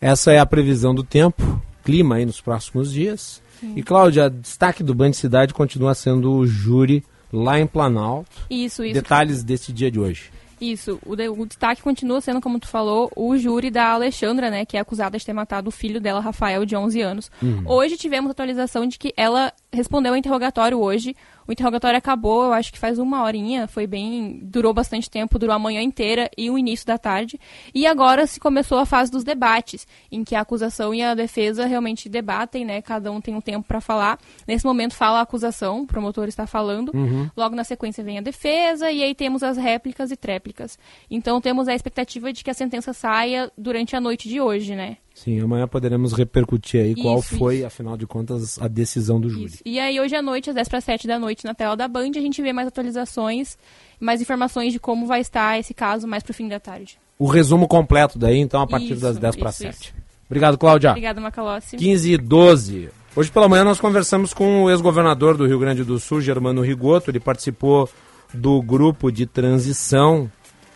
Essa é a previsão do tempo, clima aí nos próximos dias. Sim. E Cláudia, destaque do Band Cidade continua sendo o júri lá em Planalto. Isso, isso. Detalhes desse dia de hoje. Isso, o, de- o destaque continua sendo, como tu falou, o júri da Alexandra, né, que é acusada de ter matado o filho dela, Rafael, de 11 anos. Uhum. Hoje tivemos atualização de que ela respondeu ao interrogatório hoje. O interrogatório acabou, eu acho que faz uma horinha, foi bem, durou bastante tempo, durou a manhã inteira e o início da tarde. E agora se começou a fase dos debates, em que a acusação e a defesa realmente debatem, né, cada um tem um tempo para falar. Nesse momento fala a acusação, o promotor está falando. Uhum. Logo na sequência vem a defesa e aí temos as réplicas e tréplicas. Então temos a expectativa de que a sentença saia durante a noite de hoje, né? Sim, amanhã poderemos repercutir aí qual Isso, foi, isso. afinal de contas, a decisão do júri. E aí hoje à noite, às 10 para 7 da noite, na tela da Band, a gente vê mais atualizações, mais informações de como vai estar esse caso mais pro fim da tarde. O resumo completo daí, então, a partir Isso, das 10 para isso, 7. isso. Obrigado, Cláudia. Obrigada, Macalossi. 15 e 12. Hoje pela manhã nós conversamos com o ex-governador do Rio Grande do Sul, Germano Rigoto. Ele participou do grupo de transição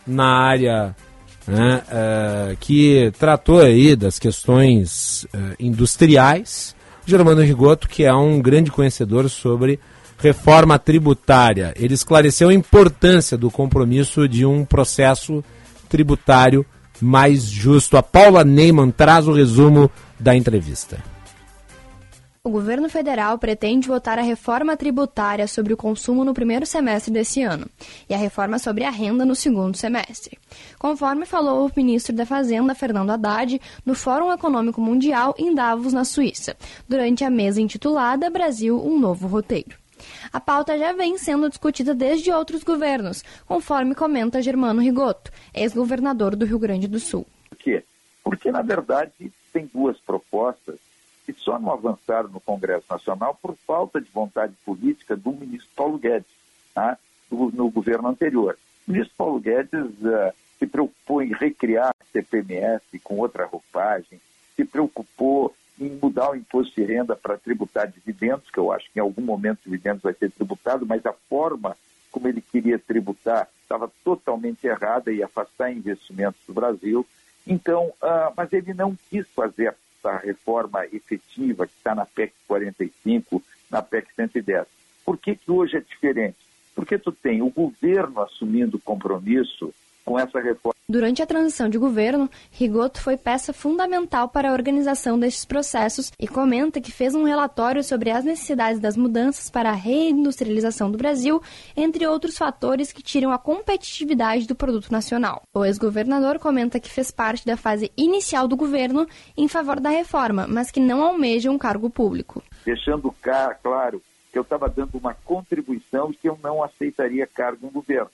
na área né, eh, que tratou aí das questões eh, industriais. Germano Rigoto, que é um grande conhecedor sobre reforma tributária. Ele esclareceu a importância do compromisso de um processo tributário mais justo. A Paula Neyman traz o resumo da entrevista. O governo federal pretende votar a reforma tributária sobre o consumo no primeiro semestre desse ano e a reforma sobre a renda no segundo semestre. Conforme falou o ministro da Fazenda, Fernando Haddad, no Fórum Econômico Mundial em Davos, na Suíça, durante a mesa intitulada Brasil um novo roteiro. A pauta já vem sendo discutida desde outros governos, conforme comenta Germano Rigoto, ex-governador do Rio Grande do Sul. Por quê? Porque, na verdade, tem duas propostas que só não avançaram no Congresso Nacional por falta de vontade política do ministro Paulo Guedes, tá? do, no governo anterior. O ministro Paulo Guedes ah, se preocupou em recriar a CPMF com outra roupagem, se preocupou em mudar o imposto de renda para tributar dividendos, que eu acho que em algum momento dividendos vai ser tributado, mas a forma como ele queria tributar estava totalmente errada e afastar investimentos do Brasil. Então, ah, mas ele não quis fazer essa reforma efetiva que está na PEC 45, na PEC 110. Por que, que hoje é diferente? Porque tu tem o governo assumindo compromisso com essa reforma. Durante a transição de governo, Rigoto foi peça fundamental para a organização destes processos e comenta que fez um relatório sobre as necessidades das mudanças para a reindustrialização do Brasil, entre outros fatores que tiram a competitividade do produto nacional. O ex-governador comenta que fez parte da fase inicial do governo em favor da reforma, mas que não almeja um cargo público. deixando ca- claro que eu estava dando uma contribuição e que eu não aceitaria cargo no governo.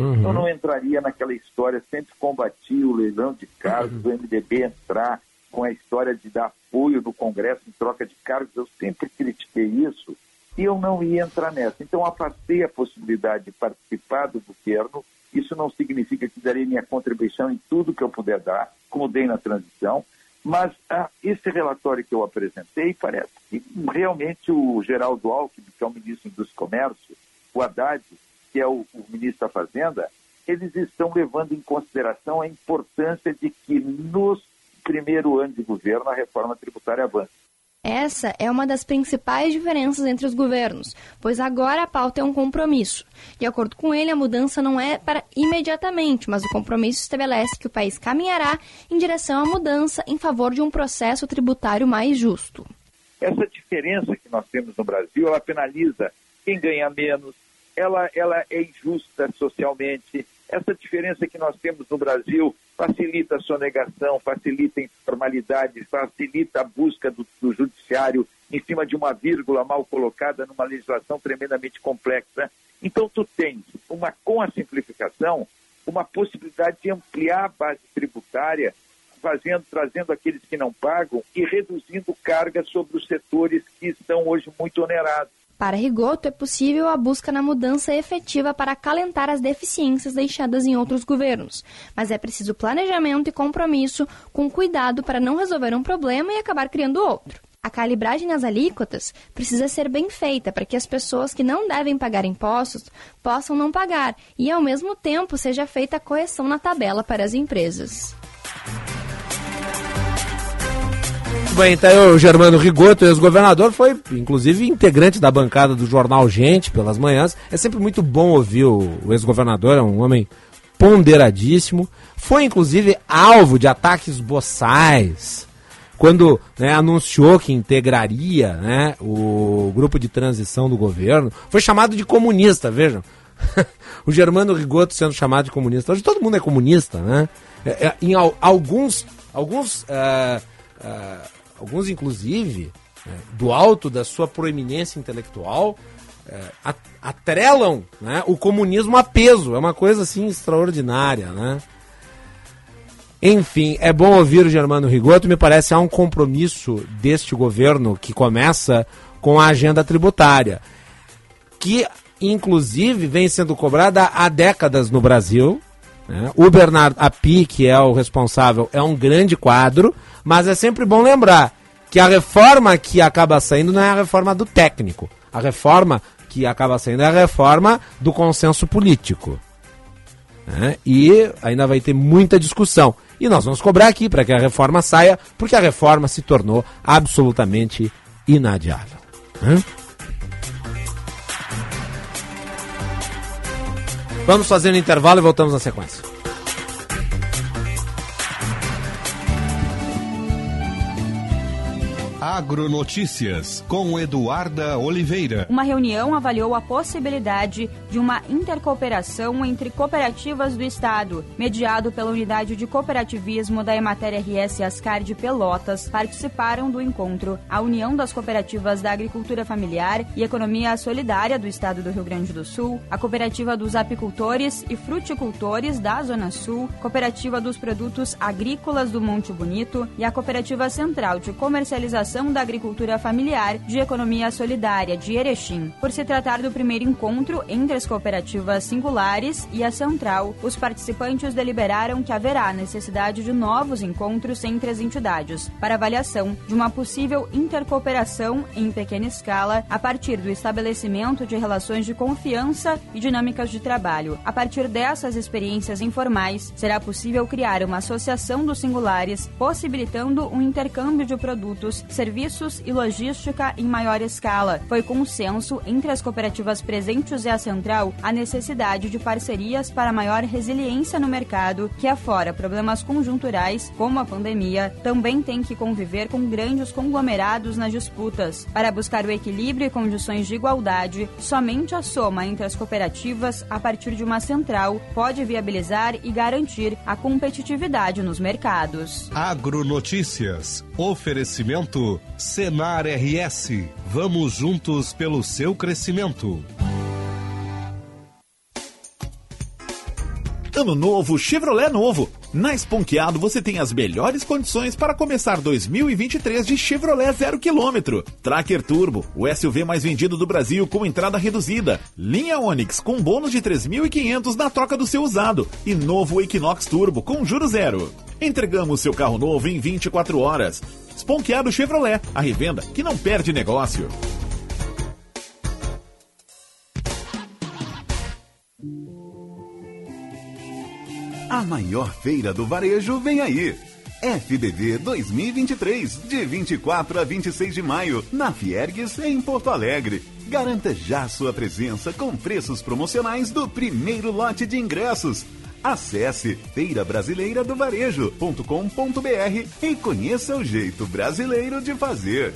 Uhum. Eu não entraria naquela história, sempre combati o leilão de cargos, o MDB entrar com a história de dar apoio no Congresso em troca de cargos, eu sempre critiquei isso e eu não ia entrar nessa. Então, afastei a possibilidade de participar do governo. Isso não significa que darei minha contribuição em tudo que eu puder dar, como dei na transição, mas ah, esse relatório que eu apresentei parece que realmente o Geraldo Alckmin, que é o ministro dos Comércios, o Haddad, que é o, o ministro da Fazenda, eles estão levando em consideração a importância de que nos primeiro ano de governo a reforma tributária avance. Essa é uma das principais diferenças entre os governos, pois agora a pauta é um compromisso. De acordo com ele, a mudança não é para imediatamente, mas o compromisso estabelece que o país caminhará em direção à mudança em favor de um processo tributário mais justo. Essa diferença que nós temos no Brasil, ela penaliza quem ganha menos, ela, ela é injusta socialmente. Essa diferença que nós temos no Brasil facilita a sonegação, facilita a informalidade, facilita a busca do, do judiciário em cima de uma vírgula mal colocada numa legislação tremendamente complexa. Então, tu tens, uma, com a simplificação, uma possibilidade de ampliar a base tributária, fazendo, trazendo aqueles que não pagam e reduzindo cargas sobre os setores que estão hoje muito onerados. Para Rigoto, é possível a busca na mudança efetiva para acalentar as deficiências deixadas em outros governos, mas é preciso planejamento e compromisso com cuidado para não resolver um problema e acabar criando outro. A calibragem nas alíquotas precisa ser bem feita para que as pessoas que não devem pagar impostos possam não pagar e, ao mesmo tempo, seja feita a correção na tabela para as empresas. Bem, tá o Germano Rigoto, ex-governador, foi inclusive integrante da bancada do jornal Gente pelas manhãs. É sempre muito bom ouvir o, o ex-governador, é um homem ponderadíssimo. Foi inclusive alvo de ataques boçais quando né, anunciou que integraria né, o grupo de transição do governo. Foi chamado de comunista, vejam. <laughs> o Germano Rigoto sendo chamado de comunista. Hoje todo mundo é comunista, né? É, é, em al, alguns, alguns uh, uh, alguns inclusive, né, do alto da sua proeminência intelectual, é, atrelam né, o comunismo a peso. É uma coisa assim extraordinária, né? Enfim, é bom ouvir o Germano Rigoto. Me parece há um compromisso deste governo que começa com a agenda tributária, que inclusive vem sendo cobrada há décadas no Brasil. Né? O Bernardo Api, que é o responsável, é um grande quadro, mas é sempre bom lembrar que a reforma que acaba saindo não é a reforma do técnico. A reforma que acaba saindo é a reforma do consenso político. Né? E ainda vai ter muita discussão. E nós vamos cobrar aqui para que a reforma saia, porque a reforma se tornou absolutamente inadiável. Né? Vamos fazer um intervalo e voltamos na sequência. Agronotícias, com Eduarda Oliveira. Uma reunião avaliou a possibilidade de uma intercooperação entre cooperativas do Estado, mediado pela Unidade de Cooperativismo da Emater RS Ascar de Pelotas. Participaram do encontro a União das Cooperativas da Agricultura Familiar e Economia Solidária do Estado do Rio Grande do Sul, a Cooperativa dos Apicultores e Fruticultores da Zona Sul, Cooperativa dos Produtos Agrícolas do Monte Bonito e a Cooperativa Central de Comercialização da Agricultura Familiar de Economia Solidária de Erechim. Por se tratar do primeiro encontro entre as cooperativas singulares e a central, os participantes deliberaram que haverá necessidade de novos encontros entre as entidades para avaliação de uma possível intercooperação em pequena escala a partir do estabelecimento de relações de confiança e dinâmicas de trabalho. A partir dessas experiências informais, será possível criar uma associação dos singulares, possibilitando um intercâmbio de produtos, serviços e logística em maior escala. Foi consenso entre as cooperativas presentes e a central a necessidade de parcerias para maior resiliência no mercado, que afora problemas conjunturais, como a pandemia, também tem que conviver com grandes conglomerados nas disputas. Para buscar o equilíbrio e condições de igualdade, somente a soma entre as cooperativas a partir de uma central pode viabilizar e garantir a competitividade nos mercados. Agronotícias. Oferecimento Senar RS. Vamos juntos pelo seu crescimento. Ano novo, Chevrolet novo. Na Esponqueado você tem as melhores condições para começar 2023 de Chevrolet zero quilômetro. Tracker Turbo, o SUV mais vendido do Brasil com entrada reduzida. Linha Onix com bônus de 3.500 na troca do seu usado. E novo Equinox Turbo com juro zero. Entregamos seu carro novo em 24 horas. Esponqueado Chevrolet, a revenda que não perde negócio. A maior feira do varejo vem aí. FBV 2023, de 24 a 26 de maio, na Fiergues, em Porto Alegre. Garanta já sua presença com preços promocionais do primeiro lote de ingressos. Acesse feirabrasileiradovarejo.com.br e conheça o jeito brasileiro de fazer.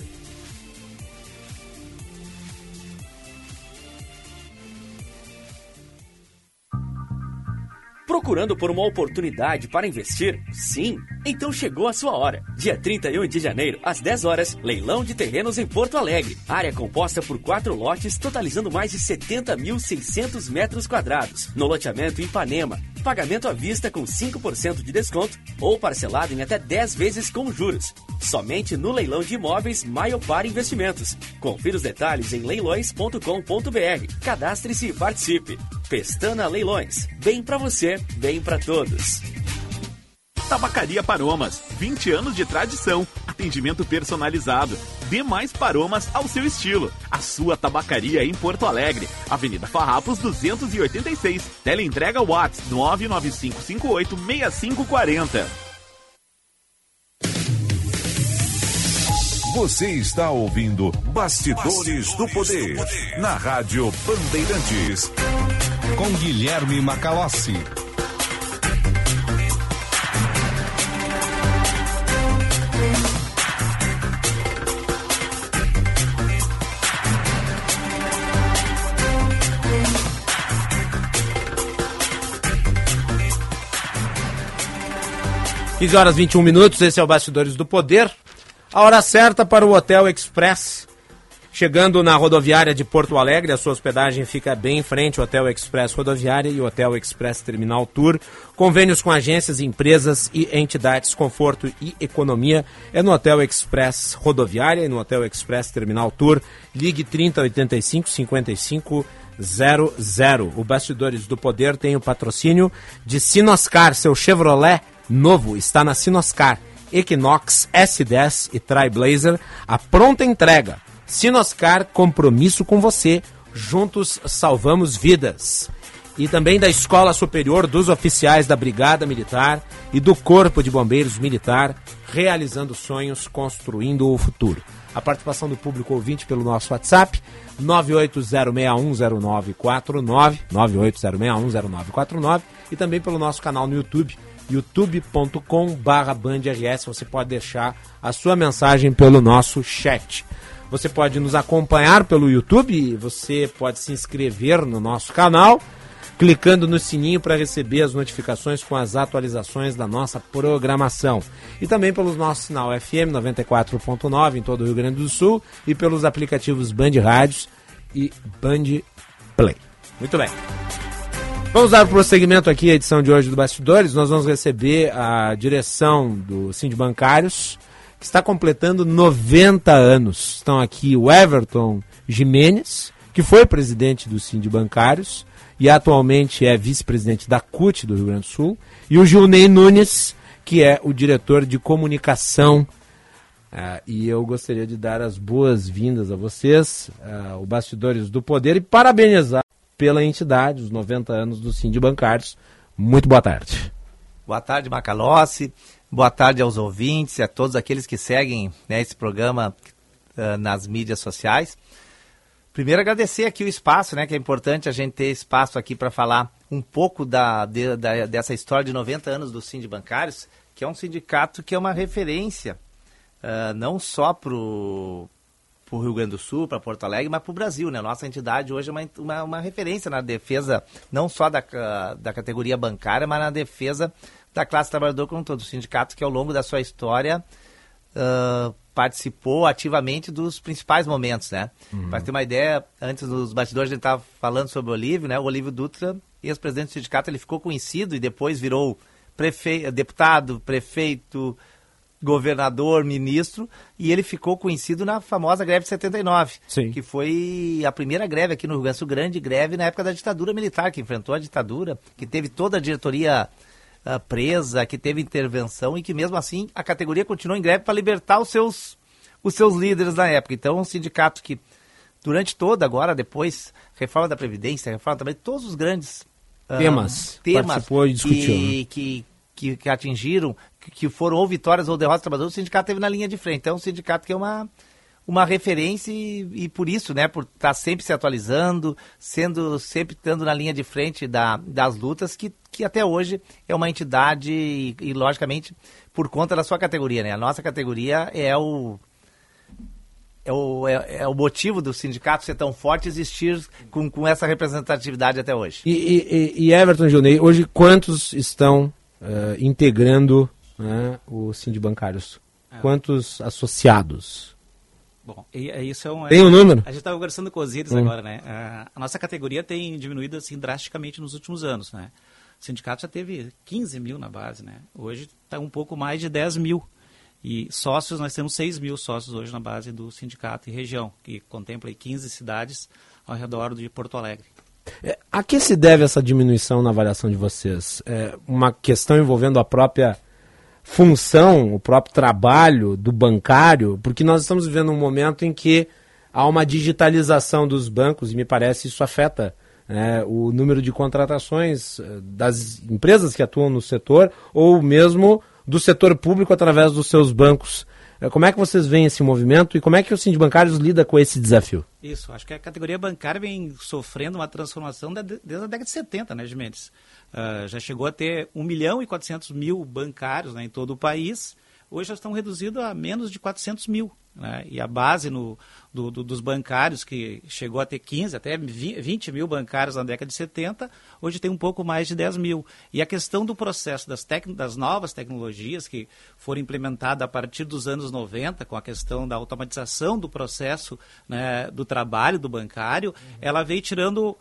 Procurando por uma oportunidade para investir? Sim? Então chegou a sua hora. Dia 31 de janeiro, às 10 horas, leilão de terrenos em Porto Alegre. Área composta por quatro lotes, totalizando mais de 70.600 metros quadrados. No loteamento Ipanema. Pagamento à vista com 5% de desconto ou parcelado em até 10 vezes com juros. Somente no leilão de imóveis Maiopar Investimentos. Confira os detalhes em leilões.com.br. Cadastre-se e participe. Pestana Leilões. Bem para você, bem para todos. Tabacaria Paromas, 20 anos de tradição, atendimento personalizado. Dê mais paromas ao seu estilo. A sua tabacaria em Porto Alegre, Avenida Farrapos 286. Teleentrega Watts 995586540. Você está ouvindo Bastidores, do, Poder, na Rádio Bandeirantes. Com Guilherme Macalossi. Quinze horas 21 minutos, esse é o Bastidores do Poder. A hora certa para o Hotel Express. Chegando na rodoviária de Porto Alegre, a sua hospedagem fica bem em frente ao Hotel Express Rodoviária e Hotel Express Terminal Tour. Convênios com agências, empresas e entidades, conforto e economia é no Hotel Express Rodoviária e no Hotel Express Terminal Tour. Ligue 3085 55 00. O Bastidores do Poder tem o patrocínio de Sinoscar, seu Chevrolet novo está na Sinoscar. Equinox, S10 e Trailblazer, a pronta entrega. Sinoscar, compromisso com você. Juntos salvamos vidas. E também da Escola Superior dos Oficiais da Brigada Militar e do Corpo de Bombeiros Militar, realizando sonhos, construindo o futuro. A participação do público ouvinte pelo nosso WhatsApp, 980610949, 980610949 e também pelo nosso canal no YouTube, youtube.com bandrs você pode deixar a sua mensagem pelo nosso chat. Você pode nos acompanhar pelo YouTube, você pode se inscrever no nosso canal, clicando no sininho para receber as notificações com as atualizações da nossa programação. E também pelo nosso sinal FM 94.9 em todo o Rio Grande do Sul e pelos aplicativos Band Rádios e Band Play. Muito bem. Vamos dar prosseguimento aqui à edição de hoje do Bastidores. Nós vamos receber a direção do Sind Bancários, que está completando 90 anos. Estão aqui o Everton Jimenez, que foi presidente do Sind Bancários e atualmente é vice-presidente da CUT do Rio Grande do Sul, e o Gilney Nunes, que é o diretor de comunicação. Uh, e eu gostaria de dar as boas-vindas a vocês, uh, o Bastidores do Poder, e parabenizar pela entidade, os 90 anos do Sind Bancários. Muito boa tarde. Boa tarde, Macalossi. Boa tarde aos ouvintes e a todos aqueles que seguem né, esse programa uh, nas mídias sociais. Primeiro agradecer aqui o espaço, né? Que é importante a gente ter espaço aqui para falar um pouco da, de, da, dessa história de 90 anos do Sind Bancários, que é um sindicato que é uma referência uh, não só para o Rio Grande do Sul, para Porto Alegre, mas para o Brasil, né? Nossa entidade hoje é uma, uma, uma, referência na defesa não só da, da categoria bancária, mas na defesa da classe trabalhadora como todo. O sindicato que ao longo da sua história uh, participou ativamente dos principais momentos, né? Uhum. Para ter uma ideia, antes dos bastidores a gente estava falando sobre o Olívio, né? O Olívio Dutra, ex-presidente do sindicato, ele ficou conhecido e depois virou prefe... deputado, prefeito, governador, ministro, e ele ficou conhecido na famosa greve de 79, Sim. que foi a primeira greve aqui no Rio Grande do Sul, grande greve na época da ditadura militar, que enfrentou a ditadura, que teve toda a diretoria uh, presa, que teve intervenção e que mesmo assim a categoria continuou em greve para libertar os seus, os seus líderes na época. Então, um sindicato que durante toda agora, depois, reforma da Previdência, reforma também, todos os grandes uh, temas, temas e discutiu, que, né? que, que, que, atingiram, que, que foram ou vitórias ou derrotas trabalhadores, o sindicato teve na linha de frente. Então, um sindicato que é uma uma referência e, e, por isso, né, por estar tá sempre se atualizando, sendo sempre estando na linha de frente da, das lutas, que, que até hoje é uma entidade e, e, logicamente, por conta da sua categoria, né? A nossa categoria é o é o, é, é, o motivo do sindicato ser tão forte existir com, com essa representatividade até hoje. E, e, e Everton Gilney, hoje quantos estão uh, integrando né, o Sindibancários? É. Quantos associados? Bom, e, isso é um... Tem um número? A gente estava conversando com os íris hum. agora, né? A, a, nossa categoria tem diminuído assim drasticamente nos últimos anos, né? O sindicato já teve 15 mil na base, né? Hoje está um pouco mais de 10 mil. E sócios, nós temos 6 mil sócios hoje na base do sindicato e região, que contempla 15 cidades ao redor de Porto Alegre. É, a que se deve essa diminuição na avaliação de vocês? É uma questão envolvendo a própria função, o próprio trabalho do bancário? Porque nós estamos vivendo um momento em que há uma digitalização dos bancos e me parece isso afeta né, o número de contratações eh, das empresas que atuam no setor ou mesmo do setor público através dos seus bancos. Eh, como é que vocês veem esse movimento e como é que o Sindibancários lida com esse desafio? Isso, acho que a categoria bancária vem sofrendo uma transformação desde a década de 70, né, Gimenez? Uh, já chegou a ter 1 milhão e 400 mil bancários né, em todo o país, hoje já estão reduzidos a menos de 400 mil. Né? E a base no, do, do, dos bancários, que chegou a ter 15, até 20 mil bancários na década de 70, hoje tem um pouco mais de 10 mil. E a questão do processo das, tec, das novas tecnologias que foram implementadas a partir dos anos 90, com a questão da automatização do processo né, do trabalho do bancário, uhum. ela veio tirando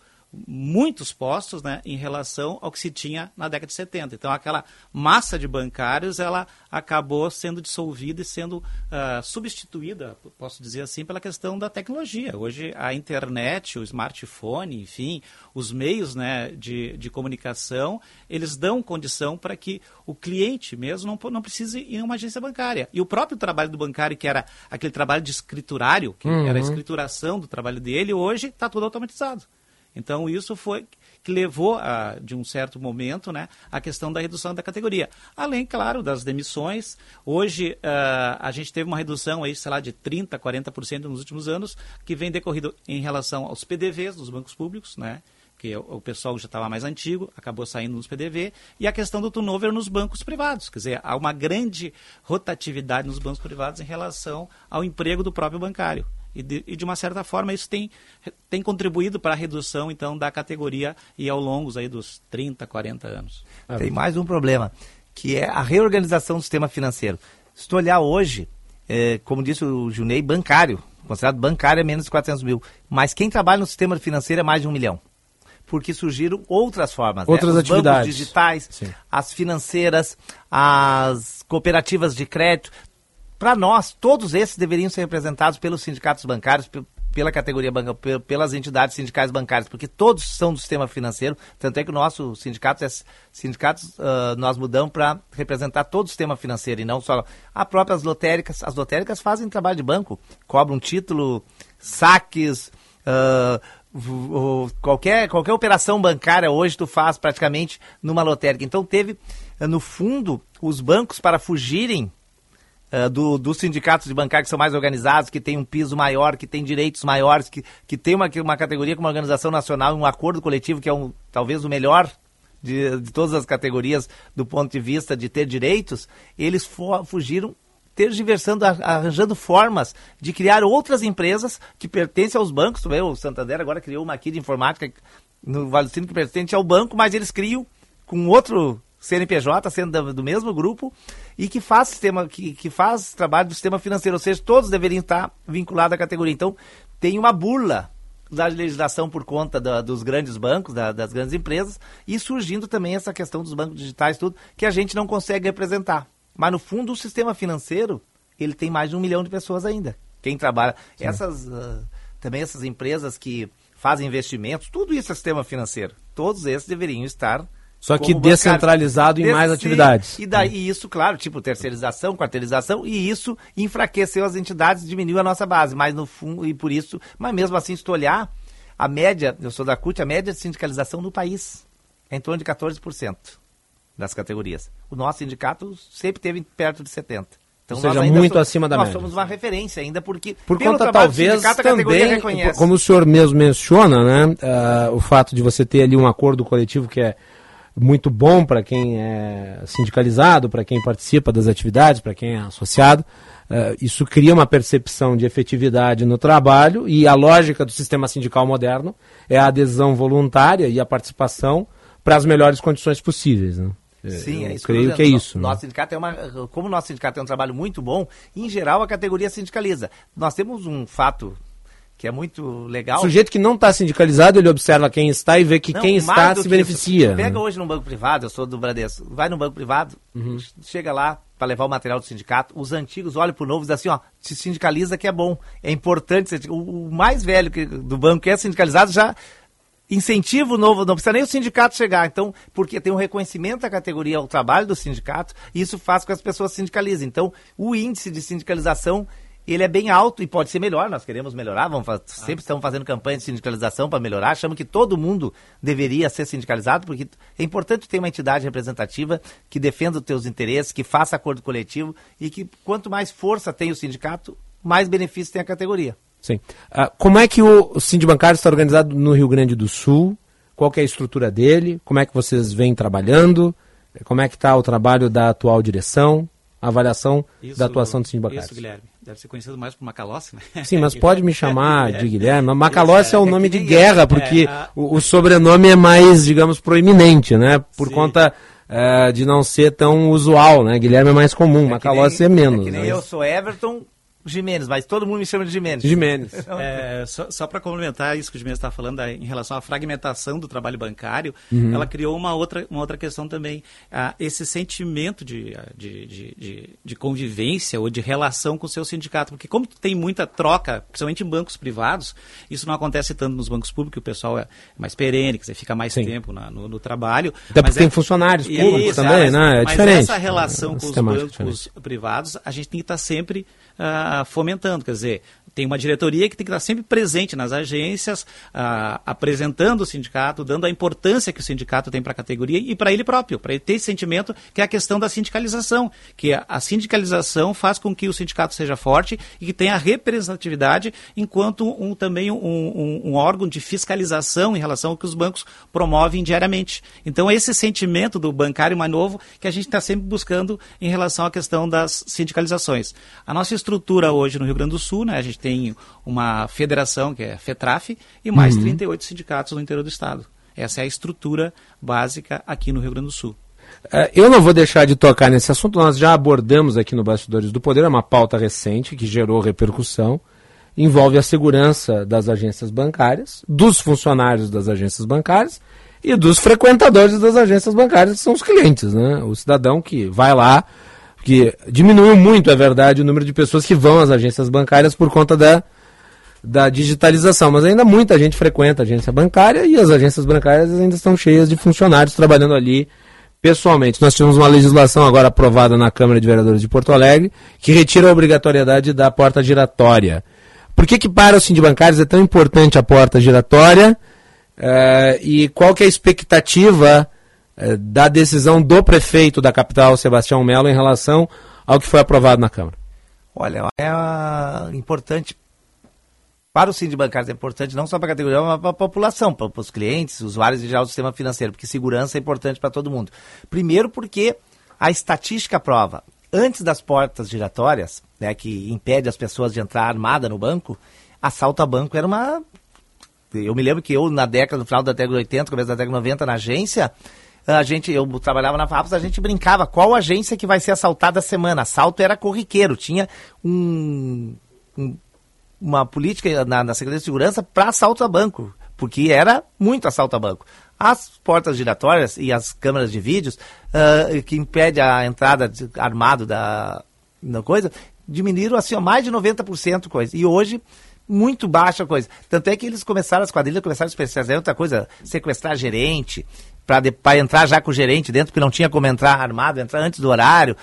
muitos postos né, em relação ao que se tinha na década de 70. Então, aquela massa de bancários ela acabou sendo dissolvida e sendo uh, substituída, posso dizer assim, pela questão da tecnologia. Hoje, a internet, o smartphone, enfim, os meios né, de, de comunicação, eles dão condição para que o cliente mesmo não, não precise ir a uma agência bancária. E o próprio trabalho do bancário, que era aquele trabalho de escriturário, que uhum. era a escrituração do trabalho dele, hoje está tudo automatizado. Então, isso foi que levou, a, de um certo momento, né, a questão da redução da categoria. Além, claro, das demissões. Hoje, uh, a gente teve uma redução, aí, sei lá, de 30%, 40% nos últimos anos, que vem decorrido em relação aos PDVs dos bancos públicos, né, que o pessoal já estava mais antigo, acabou saindo nos PDV, e a questão do turnover nos bancos privados. Quer dizer, há uma grande rotatividade nos bancos privados em relação ao emprego do próprio bancário. E de, e de, uma certa forma isso tem, tem contribuído para a redução então da categoria e ao longo aí dos 30, 40 anos. Tem mais um problema, que é a reorganização do sistema financeiro. Se tu olhar hoje, é, como disse o Junei, bancário, considerado bancário é menos de 400 mil, mas quem trabalha no sistema financeiro é mais de um milhão. Porque surgiram outras formas. Né? Outras né? Os atividades. bancos digitais, Sim. as financeiras, as cooperativas de crédito, para nós, todos esses deveriam ser representados pelos sindicatos bancários, pela categoria banca, pelas entidades sindicais bancárias, porque todos são do sistema financeiro, tanto é que o nosso sindicato, é, sindicatos uh, nós mudamos para representar todo o sistema financeiro e não só as próprias lotéricas. As lotéricas fazem trabalho de banco, cobram título, saques, uh, qualquer, qualquer operação bancária hoje tu faz praticamente numa lotérica. Então teve, no fundo, os bancos para fugirem uh, do, dos sindicatos de bancários que são mais organizados, que tem um piso maior, que tem direitos maiores, que, que tem uma, uma categoria com uma organização nacional, um acordo coletivo que é um, talvez o melhor de, de todas as categorias do ponto de vista de ter direitos, eles fugiram tergiversando, arranjando formas de criar outras empresas que pertencem aos bancos. Tu vê, o Santander agora criou uma aqui de informática no Vale do Sino que pertence ao banco, mas eles criam com outro CNPJ, sendo do mesmo grupo, e que faz sistema, que, que faz trabalho do sistema financeiro, ou seja, todos deveriam estar vinculados à categoria. Então, tem uma burla da legislação por conta da, dos grandes bancos, da, das grandes empresas, e surgindo também essa questão dos bancos digitais, tudo, que a gente não consegue representar. Mas, no fundo, o sistema financeiro, ele tem mais de um milhão de pessoas ainda. Quem trabalha. Sim. Essas, uh, também essas empresas que fazem investimentos, tudo isso é sistema financeiro. Todos esses deveriam estar só que descentralizado em mais atividades. E daí isso, claro, tipo terceirização, quarteirização, e isso enfraqueceu as entidades, diminuiu a nossa base. Mas no fundo, e por isso, mas mesmo assim, se tu olhar, a média, eu sou da CUT, a média de sindicalização no país é em torno de 14% das categorias. O nosso sindicato sempre teve perto de 70%. Então, Ou seja, muito acima da nós média. Nós somos uma referência ainda, porque por conta talvez também, como o senhor mesmo menciona, né, uh, o fato de você ter ali um acordo coletivo que é muito bom para quem é sindicalizado, para quem participa das atividades, para quem é associado. Uh, isso cria uma percepção de efetividade no trabalho e a lógica do sistema sindical moderno é a adesão voluntária e a participação para as melhores condições possíveis. Né? Sim, é isso creio que, que é isso. Nosso né? sindicato é uma, como o nosso sindicato é um trabalho muito bom, em geral a categoria sindicaliza. Nós temos um fato que é muito legal. O sujeito que não está sindicalizado, ele observa quem está e vê que não, quem está se beneficia. Isso, pega hoje num banco privado, eu sou do Bradesco, vai no banco privado, uhum. chega lá para levar o material do sindicato, os antigos olham para o novo e dizem assim, ó, se sindicaliza que é bom, é importante, o, o mais velho que, do banco que é sindicalizado já incentiva o novo, não precisa nem o sindicato chegar, então, porque tem um reconhecimento da categoria ao trabalho do sindicato, e isso faz com que as pessoas sindicalizem. Então, o índice de sindicalização ele é bem alto e pode ser melhor. Nós queremos melhorar, vamos ah. sempre estamos fazendo campanha de sindicalização para melhorar. Achamos que todo mundo deveria ser sindicalizado, porque é importante ter uma entidade representativa que defenda os teus interesses, que faça acordo coletivo e que quanto mais força tem o sindicato, mais benefícios tem a categoria. Sim. Uh, como é que o, o Bancário está organizado no Rio Grande do Sul? Qual é a estrutura dele? Como é que vocês vêm trabalhando? Como é que está o trabalho da atual direção? A avaliação isso, da atuação do Bancário? Isso, Guilherme. Deve ser conhecido mais por Macalossi, né? <laughs> Sim, mas pode me chamar de Guilherme. Macalossi é o nome de guerra, porque o, o sobrenome é mais, digamos, proeminente, né? Por Sim. conta uh, de não ser tão usual, né? Guilherme é mais comum, é Macalossi é menos. É que nem né? eu sou Everton, Jimenez, mas todo mundo me chama de Jimenez. Jimenez. <laughs> É, só, só para complementar isso que o Jimenez está falando da, em relação à fragmentação do trabalho bancário, uhum. ela criou uma outra, uma outra questão também. Ah, esse sentimento de, de, de, de, de convivência ou de relação com o seu sindicato. Porque como tem muita troca, principalmente em bancos privados, isso não acontece tanto nos bancos públicos, o pessoal é mais perene, quer dizer, fica mais Sim. tempo na, no, no, trabalho. Até porque é, tem funcionários públicos isso, também, né? É mas diferente. essa relação é, com os bancos privados, a gente tem que estar sempre uh, fomentando. Quer dizer, tem uma diretoria que tem que estar sempre presente nas agências, ah, apresentando o sindicato, dando a importância que o sindicato tem para a categoria e para ele próprio, para ele ter esse sentimento que é a questão da sindicalização, que a, a sindicalização faz com que o sindicato seja forte e que tenha representatividade enquanto um, também um, um, um órgão de fiscalização em relação ao que os bancos promovem diariamente. Então, esse sentimento do bancário mais novo que a gente está sempre buscando em relação à questão das sindicalizações. A nossa estrutura hoje no Rio Grande do Sul, né, a gente tem uma federação, que é a FETRAF, e mais uhum. 38 sindicatos no interior do estado. Essa é a estrutura básica aqui no Rio Grande do Sul. É, eu não vou deixar de tocar nesse assunto, nós já abordamos aqui no Bastidores do Poder, é uma pauta recente que gerou repercussão, envolve a segurança das agências bancárias, dos funcionários das agências bancárias e dos frequentadores das agências bancárias, que são os clientes, né? O cidadão que vai lá, que diminuiu muito, é verdade, o número de pessoas que vão às agências bancárias por conta da, da digitalização, mas ainda muita gente frequenta a agência bancária e as agências bancárias ainda estão cheias de funcionários trabalhando ali pessoalmente. Nós tivemos uma legislação agora aprovada na Câmara de Vereadores de Porto Alegre que retira a obrigatoriedade da porta giratória. Por que, que para os sindibancários é tão importante a porta giratória? Uh, e qual que é a expectativa é, da decisão do prefeito da capital, Sebastião Melo, em relação ao que foi aprovado na Câmara? Olha, é uh, importante para os sindicatos é importante não só para a categoria, mas para a população, para, para os clientes, usuários em geral do sistema financeiro, porque segurança é importante para todo mundo. Primeiro porque a estatística prova, antes das portas giratórias, né, que impede as pessoas de entrar armada no banco, assalto a banco era uma... Eu me lembro que eu, na década, no final da década de 80, começo da década de 90, na agência, a gente, eu trabalhava na FAPS, a gente brincava qual agência que vai ser assaltada a semana. Assalto era corriqueiro, tinha um, um uma política na, na Secretaria de Segurança para assalto a banco, porque era muito assalto a banco. As portas giratórias e as câmeras de vídeos uh, que impede a entrada de, armado da, da coisa diminuíram assim, ó, mais de 90% coisa. E hoje muito baixa coisa. Tanto é que eles começaram, as quadrilhas começaram a especializar em outra coisa, sequestrar gerente, para entrar já com o gerente dentro, porque não tinha como entrar armado, entrar antes do horário.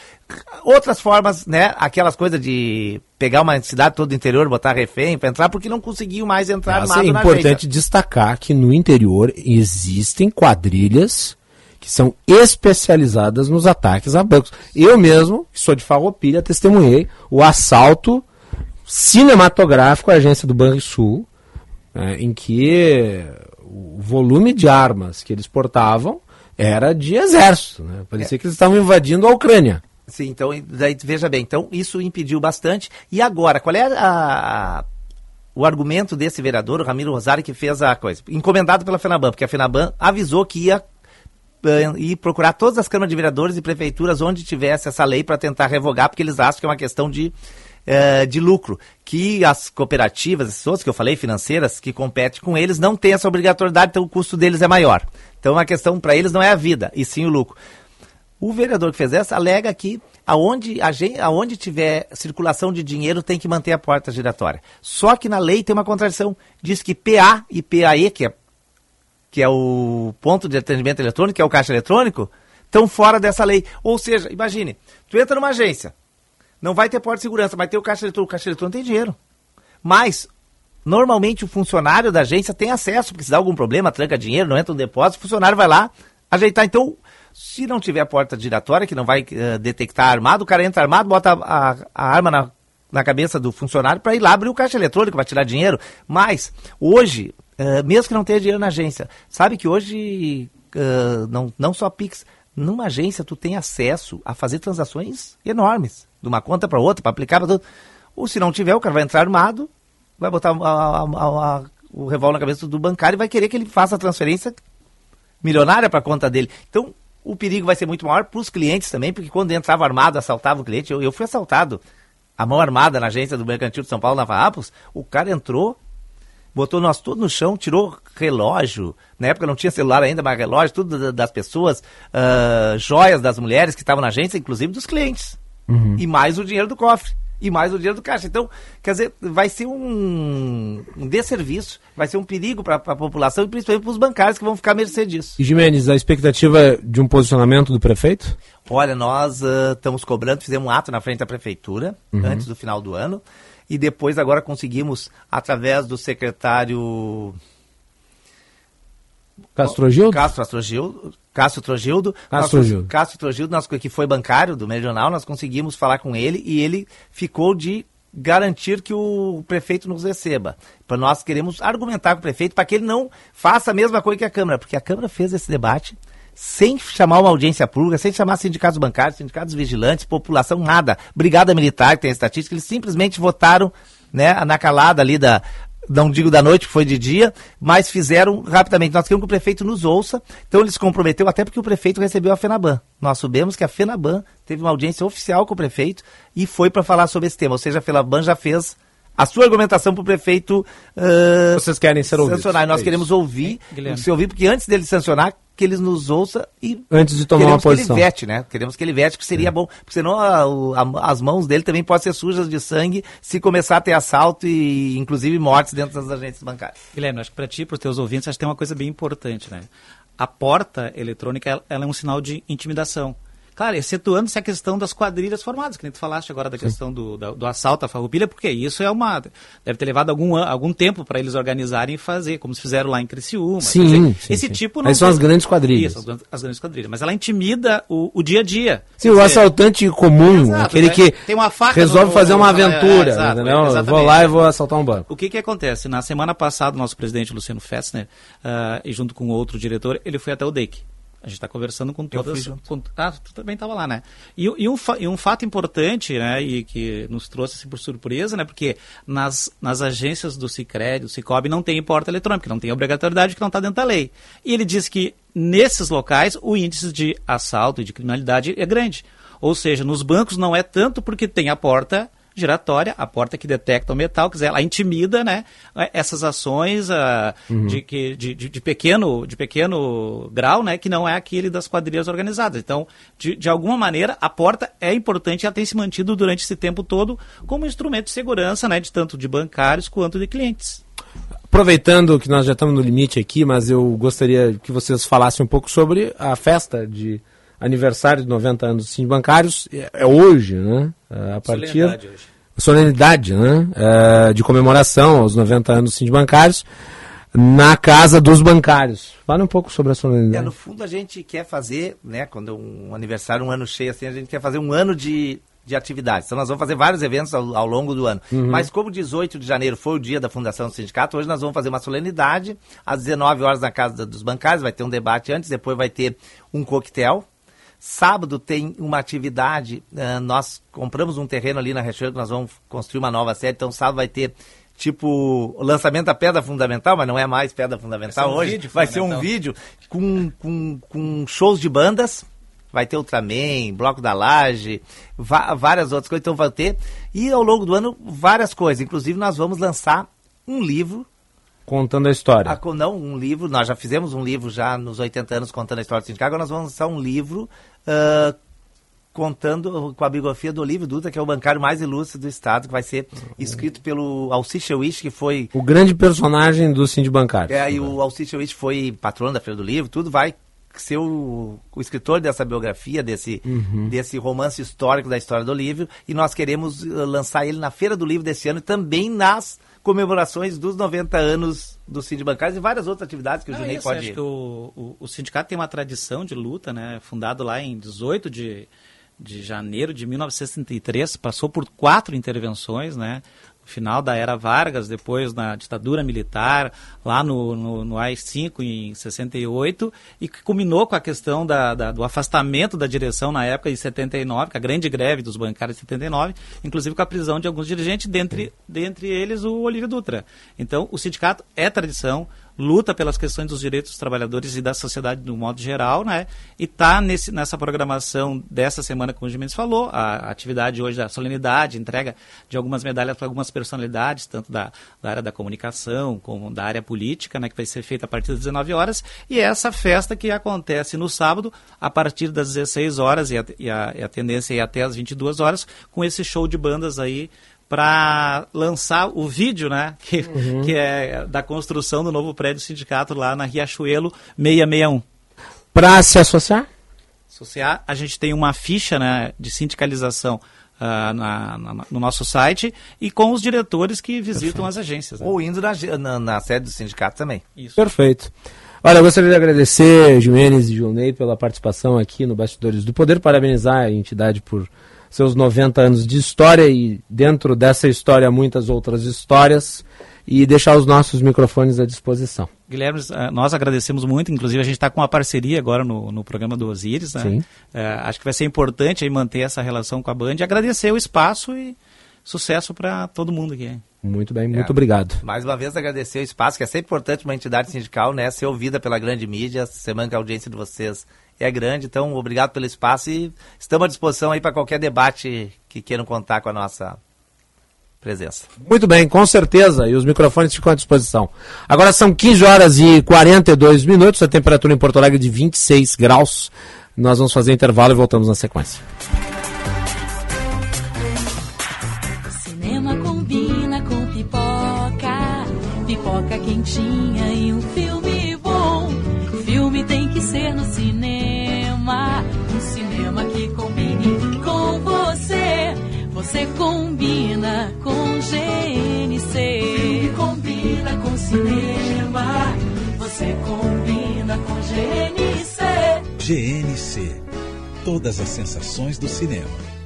Outras formas, né? Aquelas coisas de pegar uma cidade toda do interior, botar refém para entrar, porque não conseguiam mais entrar Mas armado É importante destacar que no interior existem quadrilhas que são especializadas nos ataques a bancos. Eu mesmo, que sou de Farroupilha, testemunhei o assalto cinematográfico à agência do Banco Sul, é, em que o volume de armas que eles portavam era de exército. Né? Parecia é. que eles estavam invadindo a Ucrânia. Sim, então, daí, veja bem, então isso impediu bastante. E agora, qual é a, a, o argumento desse vereador, o Ramiro Rosário, que fez a coisa? Encomendado pela FENABAN, porque a FENABAN avisou que ia uh, ir procurar todas as câmaras de vereadores e prefeituras onde tivesse essa lei para tentar revogar, porque eles acham que é uma questão de, uh, de lucro. Que as cooperativas, essas outras que eu falei, financeiras, que competem com eles, não têm essa obrigatoriedade, então o custo deles é maior. Então a questão para eles não é a vida, e sim o lucro. O vereador que fez essa alega que aonde, aonde tiver circulação de dinheiro tem que manter a porta giratória. Só que na lei tem uma contradição. Diz que PA e PAE, que é, que é o ponto de atendimento eletrônico, que é o caixa eletrônico, estão fora dessa lei. Ou seja, imagine, tu entra numa agência, não vai ter porta de segurança, vai ter o caixa eletrônico. O caixa eletrônico tem dinheiro. Mas, normalmente o funcionário da agência tem acesso, porque se dá algum problema, tranca dinheiro, não entra no depósito, o funcionário vai lá ajeitar. Então, se não tiver porta giratória, que não vai uh, detectar armado, o cara entra armado, bota a, a arma na, na cabeça do funcionário para ir lá abrir o caixa eletrônico para tirar dinheiro. Mas, hoje, uh, mesmo que não tenha dinheiro na agência, sabe que hoje, uh, não, não só Pix, numa agência tu tem acesso a fazer transações enormes, de uma conta para outra, para aplicar para tudo. Ou se não tiver, o cara vai entrar armado, vai botar a, a, a, o revólver na cabeça do bancário e vai querer que ele faça a transferência milionária para a conta dele. Então, o perigo vai ser muito maior para os clientes também, porque quando entrava armado, assaltava o cliente, eu, eu fui assaltado. A mão armada na agência do Mercantil de São Paulo, na Farrapos, o cara entrou, botou nós tudo no chão, tirou relógio, na época não tinha celular ainda, mas relógio, tudo das pessoas, uh, joias das mulheres que estavam na agência, inclusive dos clientes. Uhum. E mais o dinheiro do cofre e mais o dinheiro do caixa. Então, quer dizer, vai ser um, um desserviço, vai ser um perigo para a população e principalmente para os bancários que vão ficar à mercê disso. E Jimenez, a expectativa é de um posicionamento do prefeito? Olha, nós uh, estamos cobrando, fizemos um ato na frente da prefeitura uhum. antes do final do ano e depois agora conseguimos, através do secretário Castro Gildo? Castro Gildo, Cássio Trogildo. Cássio Trogildo. Cássio Trogildo, nós, que foi bancário do Meridional, nós conseguimos falar com ele e ele ficou de garantir que o prefeito nos receba. Para nós queremos argumentar com o prefeito para que ele não faça a mesma coisa que a Câmara, porque a Câmara fez esse debate sem chamar uma audiência pública, sem chamar sindicatos bancários, sindicatos vigilantes, população, nada. Brigada Militar, que tem estatística, eles simplesmente votaram né, na calada ali da, não digo da noite, foi de dia, mas fizeram rapidamente. Nós queremos que o prefeito nos ouça, então ele se comprometeu, até porque o prefeito recebeu a FENABAN. Nós soubemos que a FENABAN teve uma audiência oficial com o prefeito e foi para falar sobre esse tema, ou seja, a FENABAN já fez a sua argumentação para o prefeito uh, Vocês querem ser ouvidos. sancionar. Nós é queremos ouvir, se ouvir, porque antes dele sancionar, que ele nos ouça e antes de tomar uma posição. que ele vete, né? Queremos que ele vete, que seria é. bom, porque senão a, a, as mãos dele também podem ser sujas de sangue se começar a ter assalto e inclusive mortes dentro das agências bancárias. Guilherme, acho que para ti, para os teus ouvintes, acho que tem uma coisa bem importante, né? A porta eletrônica, ela, ela é um sinal de intimidação. Claro, excetuando-se a questão das quadrilhas formadas, que nem tu falaste agora da Sim. questão do, do, do, assalto à farroupilha, porque isso é uma. Deve ter levado algum, algum tempo para eles organizarem e fazer, como se fizeram lá em Criciúma. Sim, dizer, sim esse sim. tipo não. Essas são as grandes quadrilhas. Isso, as, as, grandes quadrilhas. Mas ela intimida o, o dia a dia. Sim, o assaltante comum, exato, aquele né? que tem uma faca resolve no, fazer uma aventura. É, exato, entendeu? vou lá e vou assaltar um banco. O que, que acontece? Na semana passada, o nosso presidente Luciano Fessner, uh, e junto com outro diretor, ele foi até o DEIC. A gente está conversando com todas. Com, ah, tu também estava lá, né? E, e, um, e um fato importante, né? E que nos trouxe assim, por surpresa, né? Porque nas, nas agências do Cicred, do Cicobi, não tem porta eletrônica, não tem obrigatoriedade que não está dentro da lei. E ele diz que nesses locais o índice de assalto e de criminalidade é grande. Ou seja, nos bancos não é tanto porque tem a porta giratória, a porta que detecta o metal, quer dizer, ela intimida né, essas ações uh, uhum. de, que, de, de, de, pequeno, de pequeno grau, né, que não é aquele das quadrilhas organizadas. Então, de, de alguma maneira, a porta é importante e ela tem se mantido durante esse tempo todo como instrumento de segurança, né, de tanto de bancários quanto de clientes. Aproveitando que nós já estamos no limite aqui, mas eu gostaria que vocês falassem um pouco sobre a festa de aniversário de 90 anos dos bancários. É, é hoje, né? É, a partir solenidade, hoje. solenidade né? É, de comemoração aos 90 anos dos bancários na casa dos bancários. Fala um pouco sobre a solenidade. É, no fundo a gente quer fazer, né, quando um aniversário, um ano cheio assim, a gente quer fazer um ano de, de atividades. Então nós vamos fazer vários eventos ao, ao longo do ano. Uhum. Mas como 18 de janeiro foi o dia da fundação do sindicato, hoje nós vamos fazer uma solenidade às 19 horas na casa dos bancários, vai ter um debate antes, depois vai ter um coquetel Sábado tem uma atividade, uh, nós compramos um terreno ali na Riachuelo, que nós vamos construir uma nova sede, então sábado vai ter tipo o lançamento da pedra fundamental, mas não é mais pedra fundamental hoje. Um vai ser um vídeo com, com, com shows de bandas. Vai ter Ultraman, Bloco da Laje, várias outras coisas, então vai ter. E ao longo do ano, várias coisas. Inclusive, nós vamos lançar um livro Contando a história. A, não, um livro, nós já fizemos um livro já nos 80 anos contando a história do sindicato, agora nós vamos lançar um livro uh, contando com a biografia do Olívio Dutra, que é o bancário mais ilustre do Estado, que vai ser escrito pelo Alcice Wish, que foi... O grande personagem do Cindy Bancário. É, e o Alcice Wish foi patrono da Feira do Livro, tudo vai ser o, o escritor dessa biografia, desse, uhum. desse romance histórico da história do Olívio, e nós queremos lançar ele na Feira do Livro desse ano e também nas comemorações dos 90 anos do Sindicato Bancário e várias outras atividades que o Junei pode... Acho que o, o, o, sindicato tem uma tradição de luta, né? Fundado lá em 18 de, de janeiro de 1963, passou por quatro intervenções, né? Final da era Vargas, depois na ditadura militar, lá no, no, no AI-5 em 68, e que culminou com a questão da, da, do afastamento da direção na época de 79, com a grande greve dos bancários de 79, inclusive com a prisão de alguns dirigentes, dentre, dentre eles o Olívio Dutra. Então, o sindicato é tradição, luta pelas questões dos direitos dos trabalhadores e da sociedade no modo geral, né? E está nessa programação dessa semana, como o Jimenez falou, a atividade hoje da solenidade, entrega de algumas medalhas para algumas personalidades, tanto da, da, área da comunicação como da área política, né? Que vai ser feita a partir das 19 horas. E essa festa que acontece no sábado, a partir das 16 horas, e a, e a, e a tendência é até as 22 horas, com esse show de bandas aí para lançar o vídeo, né? Que, uhum. que é da construção do novo prédio sindicato lá na Riachuelo 661. Para se associar? Associar, a gente tem uma ficha né, de sindicalização Uh, na, na, no nosso site e com os diretores que visitam Perfeito. as agências. Né? Ou indo na, na, na, sede do sindicato também. Isso. Perfeito. Olha, eu gostaria de agradecer, Jimenez e Junei, pela participação aqui no Bastidores do Poder, parabenizar a entidade por seus 90 anos de história e dentro dessa história muitas outras histórias e deixar os nossos microfones à disposição. Guilherme, eh, nós agradecemos muito, inclusive a gente está com uma parceria agora no, no programa do Osiris, né? Sim. É, acho que vai ser importante aí manter essa relação com a Band e agradecer o espaço e sucesso para todo mundo aqui. Muito bem, muito é, obrigado. Mais uma vez agradecer o espaço, que é sempre importante uma entidade sindical, né, ser ouvida pela grande mídia, semana que a audiência de vocês é grande, então obrigado pelo espaço e estamos à disposição aí para qualquer debate que queiram contar com a nossa presença. Muito bem, com certeza, e os microfones ficam à disposição. Agora são 15 horas e 42 minutos, a temperatura em Porto Alegre de 26 graus. Nós vamos fazer intervalo e voltamos na sequência. Cinema combina com pipoca, pipoca quentinha e um filme que ser no cinema um cinema que combine com você. Você combina com GNC. Filme combina com cinema, você combina com GNC. GNC. Todas as sensações do cinema.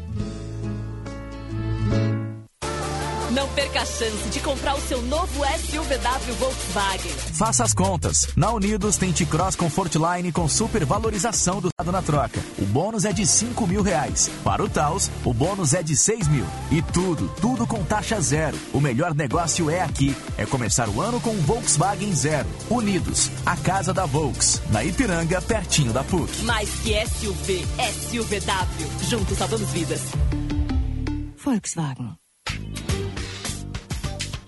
Perca a chance de comprar o seu novo SUVW Volkswagen. Faça as contas. Na Unidos tem T-Cross Comfortline com super valorização do lado na troca. O bônus é de 5 mil reais. Para o Taos, o bônus é de 6 mil. E tudo, tudo com taxa zero. O melhor negócio é aqui. É começar o ano com Volkswagen Zero. Unidos, a casa da Volks. Na Ipiranga, pertinho da PUC. Mais que SUV, SUVW. Juntos salvamos vidas. Volkswagen.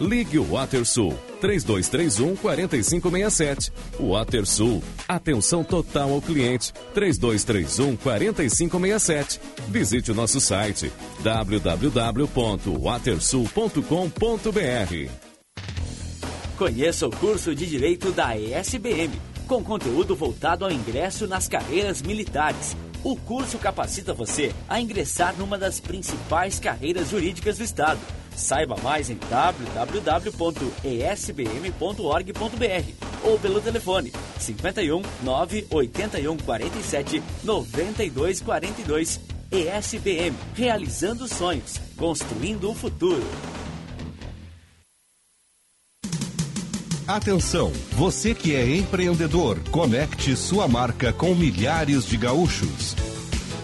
Ligue o WaterSul 3231 4567. WaterSul. Atenção total ao cliente 3231 4567. Visite o nosso site www.watersul.com.br. Conheça o curso de Direito da ESBM, com conteúdo voltado ao ingresso nas carreiras militares. O curso capacita você a ingressar numa das principais carreiras jurídicas do Estado. Saiba mais em www.esbm.org.br ou pelo telefone 51 981 47 92 42. ESBM, realizando sonhos, construindo o futuro. Atenção, você que é empreendedor, conecte sua marca com milhares de gaúchos.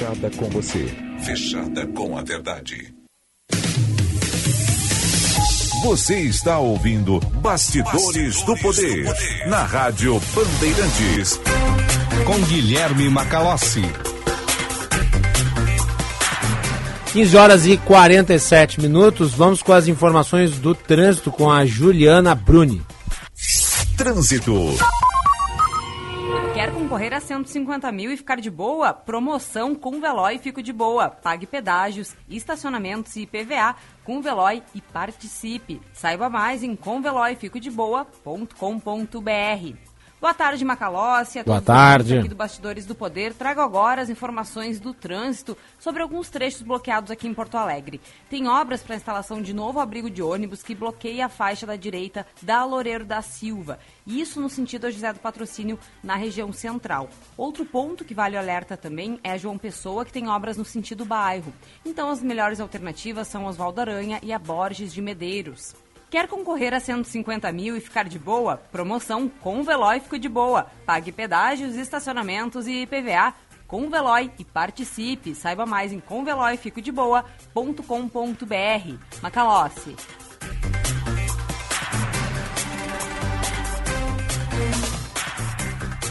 fechada com você. Fechada com a verdade. Você está ouvindo Bastidores, Bastidores do, poder, do Poder na Rádio Bandeirantes. Com Guilherme Macalossi. 15 horas e 47 minutos. Vamos com as informações do trânsito com a Juliana Bruni. Trânsito. Concorrer a 150 mil e ficar de boa? Promoção com Veloy Fico de Boa. Pague pedágios, estacionamentos e IPVA com Veloy e participe. Saiba mais em comveloyficodeboa.com.br. Boa tarde, Macalossi. A Boa tarde. Aqui do Bastidores do Poder. Trago agora as informações do trânsito sobre alguns trechos bloqueados aqui em Porto Alegre. Tem obras para instalação de novo abrigo de ônibus que bloqueia a faixa da direita da Loureiro da Silva. Isso no sentido a José do Patrocínio, na região central. Outro ponto que vale o alerta também é João Pessoa, que tem obras no sentido bairro. Então, as melhores alternativas são Oswaldo Aranha e a Borges de Medeiros. Quer concorrer a 150 mil e ficar de boa? Promoção com Veloy Fico de Boa. Pague pedágios, estacionamentos e IPVA com Veloy e participe. Saiba mais em comveloyficodeboa.com.br. Macalossi.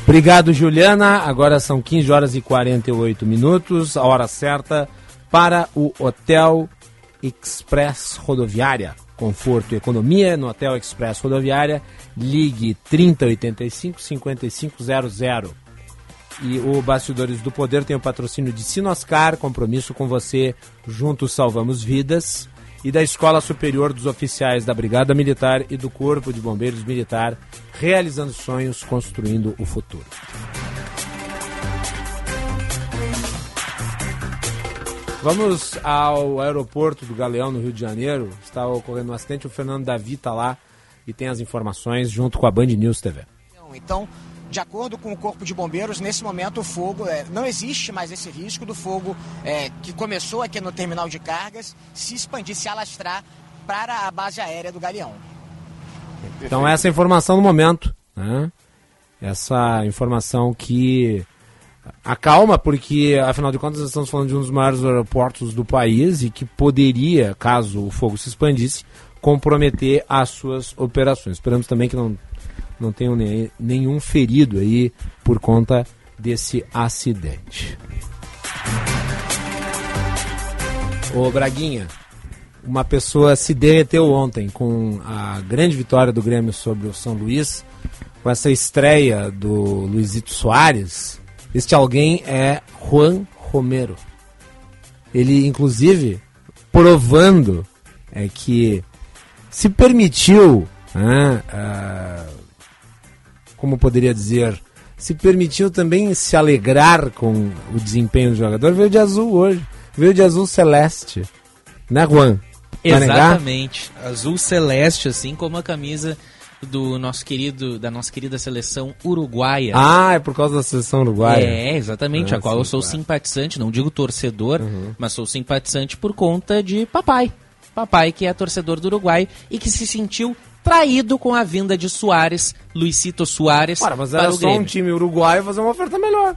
Obrigado, Juliana. Agora são 15 horas e 48 minutos, a hora certa para o Hotel Express Rodoviária. Conforto e economia no Hotel Express Rodoviária. Ligue 3085 5500. E o Bastidores do Poder tem o patrocínio de Sinoscar, compromisso com você, juntos salvamos vidas. E da Escola Superior dos Oficiais da Brigada Militar e do Corpo de Bombeiros Militar, realizando sonhos, construindo o futuro. Vamos ao aeroporto do Galeão, no Rio de Janeiro. Está ocorrendo um acidente, o Fernando Davi está lá e tem as informações junto com a Band News TV. Então, de acordo com o Corpo de Bombeiros, nesse momento o fogo, é, não existe mais esse risco do fogo é, que começou aqui no terminal de cargas se expandir, se alastrar para a base aérea do Galeão. Então essa é a informação no momento, né? Essa informação que acalma, porque afinal de contas estamos falando de um dos maiores aeroportos do país e que poderia, caso o fogo se expandisse, comprometer as suas operações. Esperamos também que não não tenham ne- nenhum ferido aí por conta desse acidente. Ô Braguinha, uma pessoa se derreteu ontem com a grande vitória do Grêmio sobre o São Luís, com essa estreia do Luizito Soares. Este alguém é Juan Romero. Ele, inclusive, provando é que se permitiu, né, ah, como poderia dizer, se permitiu também se alegrar com o desempenho do jogador, veio de azul hoje, veio de azul celeste, né, Juan? Exatamente. Azul celeste, assim como a camisa do nosso querido, da nossa querida seleção uruguaia. Ah, é por causa da seleção uruguaia. É, exatamente, Ah, a qual eu sim, sou claro. simpatizante, não digo torcedor, mas sou simpatizante por conta de papai. Papai que é torcedor do Uruguai e que se sentiu traído com a vinda de Soares, Luisito Soares, Ora, mas para era o só Grêmio. um time uruguaio fazer uma oferta melhor.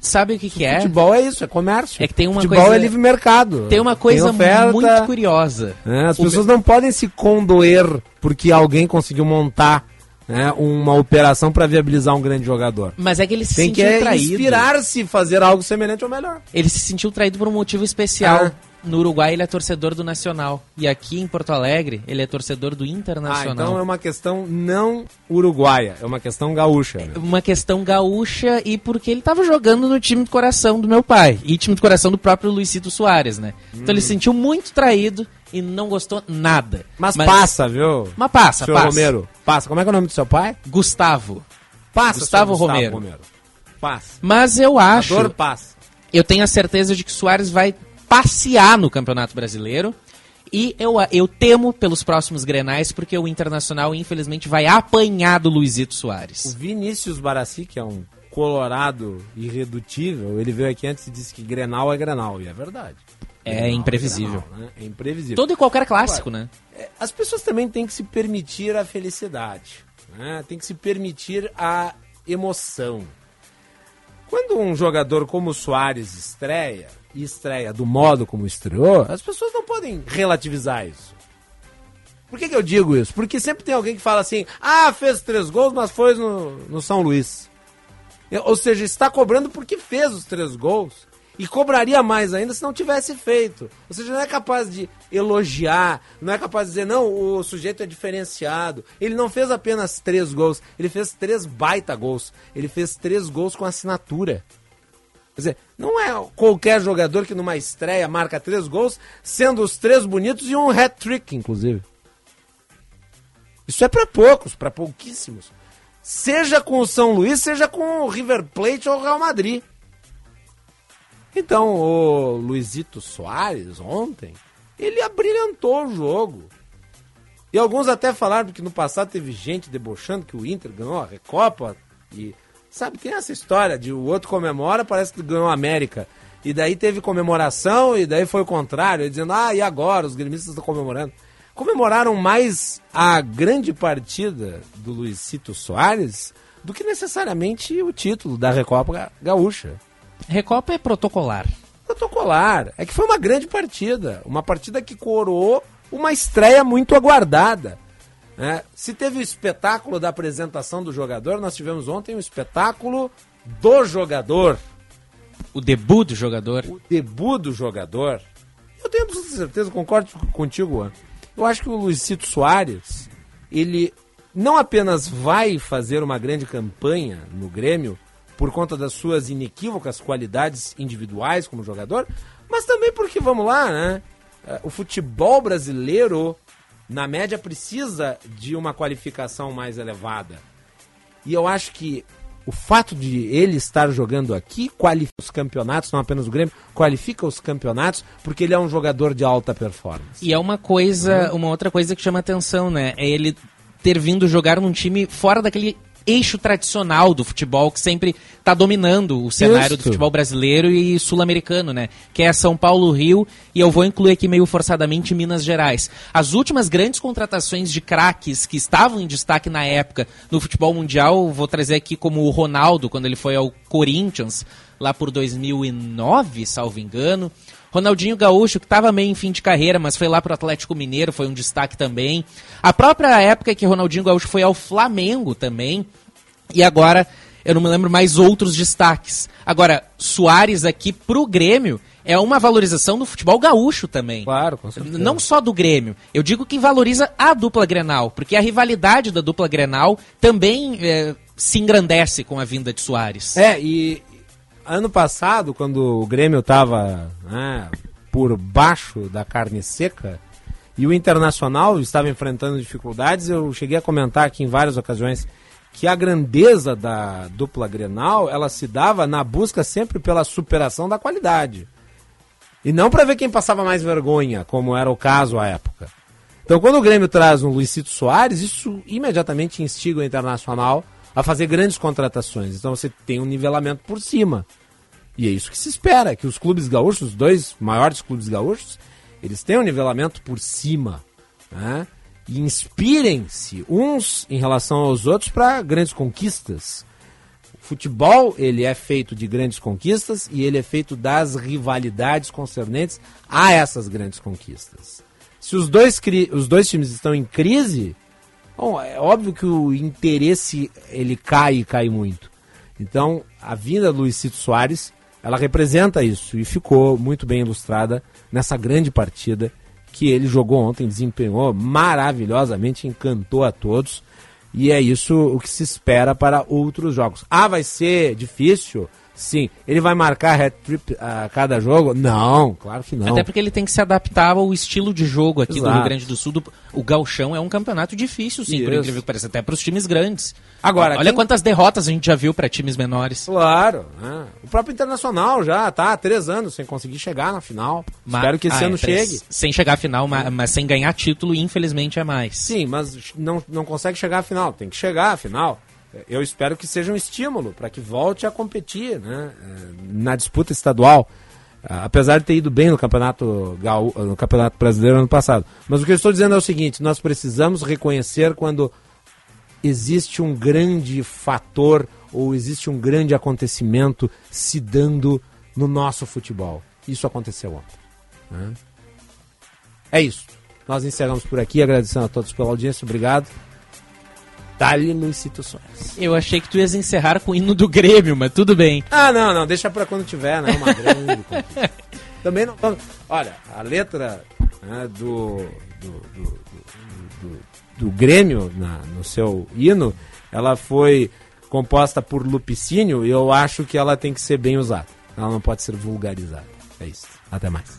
Sabe o que, que é? Futebol é isso, é comércio. É que tem uma Futebol coisa- é livre mercado. Tem uma coisa oferta, muito curiosa. né, as O pessoas não podem se condoer porque alguém conseguiu montar né, uma operação para viabilizar um grande jogador. Mas é que ele se Tem que sentiu é, traído. inspirar-se fazer algo semelhante ou melhor. Ele se sentiu traído por um motivo especial. Ah. No Uruguai ele é torcedor do Nacional. E aqui em Porto Alegre ele é torcedor do Ah, Internacional. então é uma questão não uruguaia, é uma questão gaúcha. né? uma questão gaúcha e porque ele tava jogando no time do coração do meu pai. E time do coração do próprio Luizito Soares, né? Então ele se sentiu muito traído e não gostou nada. Hum. Mas, passa, viu? Mas passa, Senhor passa. Romero, passa. Como é que é o nome do seu pai? Gustavo. Passa, Gustavo senhor Romero. Passa. Mas eu acho. A dor passa. Eu tenho a certeza de que Soares vai passear no Campeonato Brasileiro. E eu, eu temo pelos próximos grenais, porque o Internacional, infelizmente, vai apanhar do Luizito O Soares. Vinícius Barassi, que é um colorado irredutível, ele veio aqui antes e disse que Grenal é Grenal, e é verdade. É imprevisível. Né? É imprevisível. Todo e qualquer clássico, Agora, né? é, As pessoas também têm que se permitir a felicidade, né? tem que se permitir a emoção. Quando um jogador como o Soares estreia, e estreia do modo como estreou, as pessoas não podem relativizar isso. Por que, que eu digo isso? Porque sempre tem alguém que fala assim: ah, fez três gols, mas foi no, no São Luís. Ou seja, está cobrando porque fez os três gols. E cobraria mais ainda se não tivesse feito. Ou seja, não é capaz de elogiar, não é capaz de dizer, não, o sujeito é diferenciado. Ele não fez apenas três gols, ele fez três baita gols. Ele fez três gols com assinatura. Quer dizer, não é qualquer jogador que numa estreia marca três gols, sendo os três bonitos e um hat-trick, inclusive. Isso é para poucos, para pouquíssimos. Seja com o São Luís, seja com o River Plate ou o Real Madrid. Então, o Luizito Soares, ontem, ele abrilhantou o jogo. E alguns até falaram que no passado teve gente debochando que o Inter ganhou a Recopa. E, sabe, tem essa história de o outro comemora, parece que ganhou a América. E daí teve comemoração, e daí foi o contrário, dizendo, ah, e agora? Os gremistas estão comemorando. Comemoraram mais a grande partida do Luizito Soares do que necessariamente o título da Recopa Ga- Gaúcha. Recopa é protocolar. Protocolar. É que foi uma grande partida. Uma partida que coroou uma estreia muito aguardada. né? Se teve o espetáculo da apresentação do jogador, nós tivemos ontem o espetáculo do jogador. O debut do jogador. O debut do jogador. Eu tenho absoluta certeza, concordo contigo, Juan. Eu acho que o Luizito Soares, ele não apenas vai fazer uma grande campanha no Grêmio por conta das suas inequívocas qualidades individuais como jogador, mas também porque, vamos lá, né? eh, O futebol brasileiro, na média, precisa de uma qualificação mais elevada. E eu acho que o fato de ele estar jogando aqui qualifica os campeonatos, não apenas o Grêmio, qualifica os campeonatos, porque ele é um jogador de alta performance. E é uma coisa, uma outra coisa que chama atenção, né? É ele ter vindo jogar num time fora daquele eixo tradicional do futebol que sempre está dominando o cenário do futebol brasileiro e sul-americano, né? Que é São Paulo, Rio e eu vou incluir aqui meio forçadamente Minas Gerais. As últimas grandes contratações de craques que estavam em destaque na época no futebol mundial, vou trazer aqui como o Ronaldo quando ele foi ao Corinthians, lá por 2009, salvo engano. Ronaldinho Gaúcho, que estava meio em fim de carreira, mas foi lá pro Atlético Mineiro, foi um destaque também. A própria época que Ronaldinho Gaúcho foi ao Flamengo também. E agora, eu não me lembro mais outros destaques. Agora, Soares aqui pro Grêmio é uma valorização do futebol gaúcho também. Claro, com certeza. Não só do Grêmio. Eu digo que valoriza a dupla Grenal, porque a rivalidade da dupla Grenal também é, se engrandece com a vinda de Soares. É, e ano passado, quando o Grêmio estava né, por baixo da carne seca e o Internacional estava enfrentando dificuldades, eu cheguei a comentar aqui em várias ocasiões que a grandeza da dupla Grenal, ela se dava na busca sempre pela superação da qualidade. E não para ver quem passava mais vergonha, como era o caso à época. Então, quando o Grêmio traz um Luizito Soares, isso imediatamente instiga o Internacional a fazer grandes contratações. Então, você tem um nivelamento por cima. E é isso que se espera, que os clubes gaúchos, os dois maiores clubes gaúchos, eles tenham um nivelamento por cima. Né? E inspirem-se uns em relação aos outros para grandes conquistas. Futebol, ele é feito de grandes conquistas e ele é feito das rivalidades concernentes a essas grandes conquistas. Se os dois, os dois times estão em crise, bom, é óbvio que o interesse ele cai e cai muito. Então, a vinda do Luizito Soares, ela representa isso e ficou muito bem ilustrada nessa grande partida que ele jogou ontem, desempenhou maravilhosamente, encantou a todos. E é isso o que se espera para outros jogos. Ah, vai ser difícil? Sim. Ele vai marcar hat-trick a cada jogo? Não, claro que não. Até porque ele tem que se adaptar ao estilo de jogo aqui Exato. do Rio Grande do Sul. O gauchão é um campeonato difícil, sim, Isso. por incrível que pareça, até para os times grandes. Agora, Olha quem... quantas derrotas a gente já viu para times menores. Claro. Né? O próprio Internacional já tá há três anos sem conseguir chegar na final. Mas... Espero que esse ah, ano é, chegue. Sem chegar à final, mas, mas, sem ganhar título, infelizmente, é mais. Sim, mas não, não consegue chegar à final. Tem que chegar à final eu espero que seja um estímulo para que volte a competir né, eh, na disputa estadual, ah, apesar de ter ido bem no campeonato, no campeonato brasileiro ano passado. Mas o que eu estou dizendo é o seguinte: nós precisamos reconhecer quando existe um grande fator ou existe um grande acontecimento se dando no nosso futebol. Isso aconteceu ontem. Né? É isso. Nós encerramos por aqui, agradecendo a todos pela audiência. Obrigado. Luiz Soares. Eu achei que tu ias encerrar com o hino do Grêmio, mas tudo bem. Ah, não, não, deixa pra quando tiver, né? Uma grande. <laughs> Também não. Olha, a letra né, do, do, do, do, do Grêmio na, no seu hino, ela foi composta por Lupicínio e eu acho que ela tem que ser bem usada. Ela não pode ser vulgarizada. É isso. Até mais.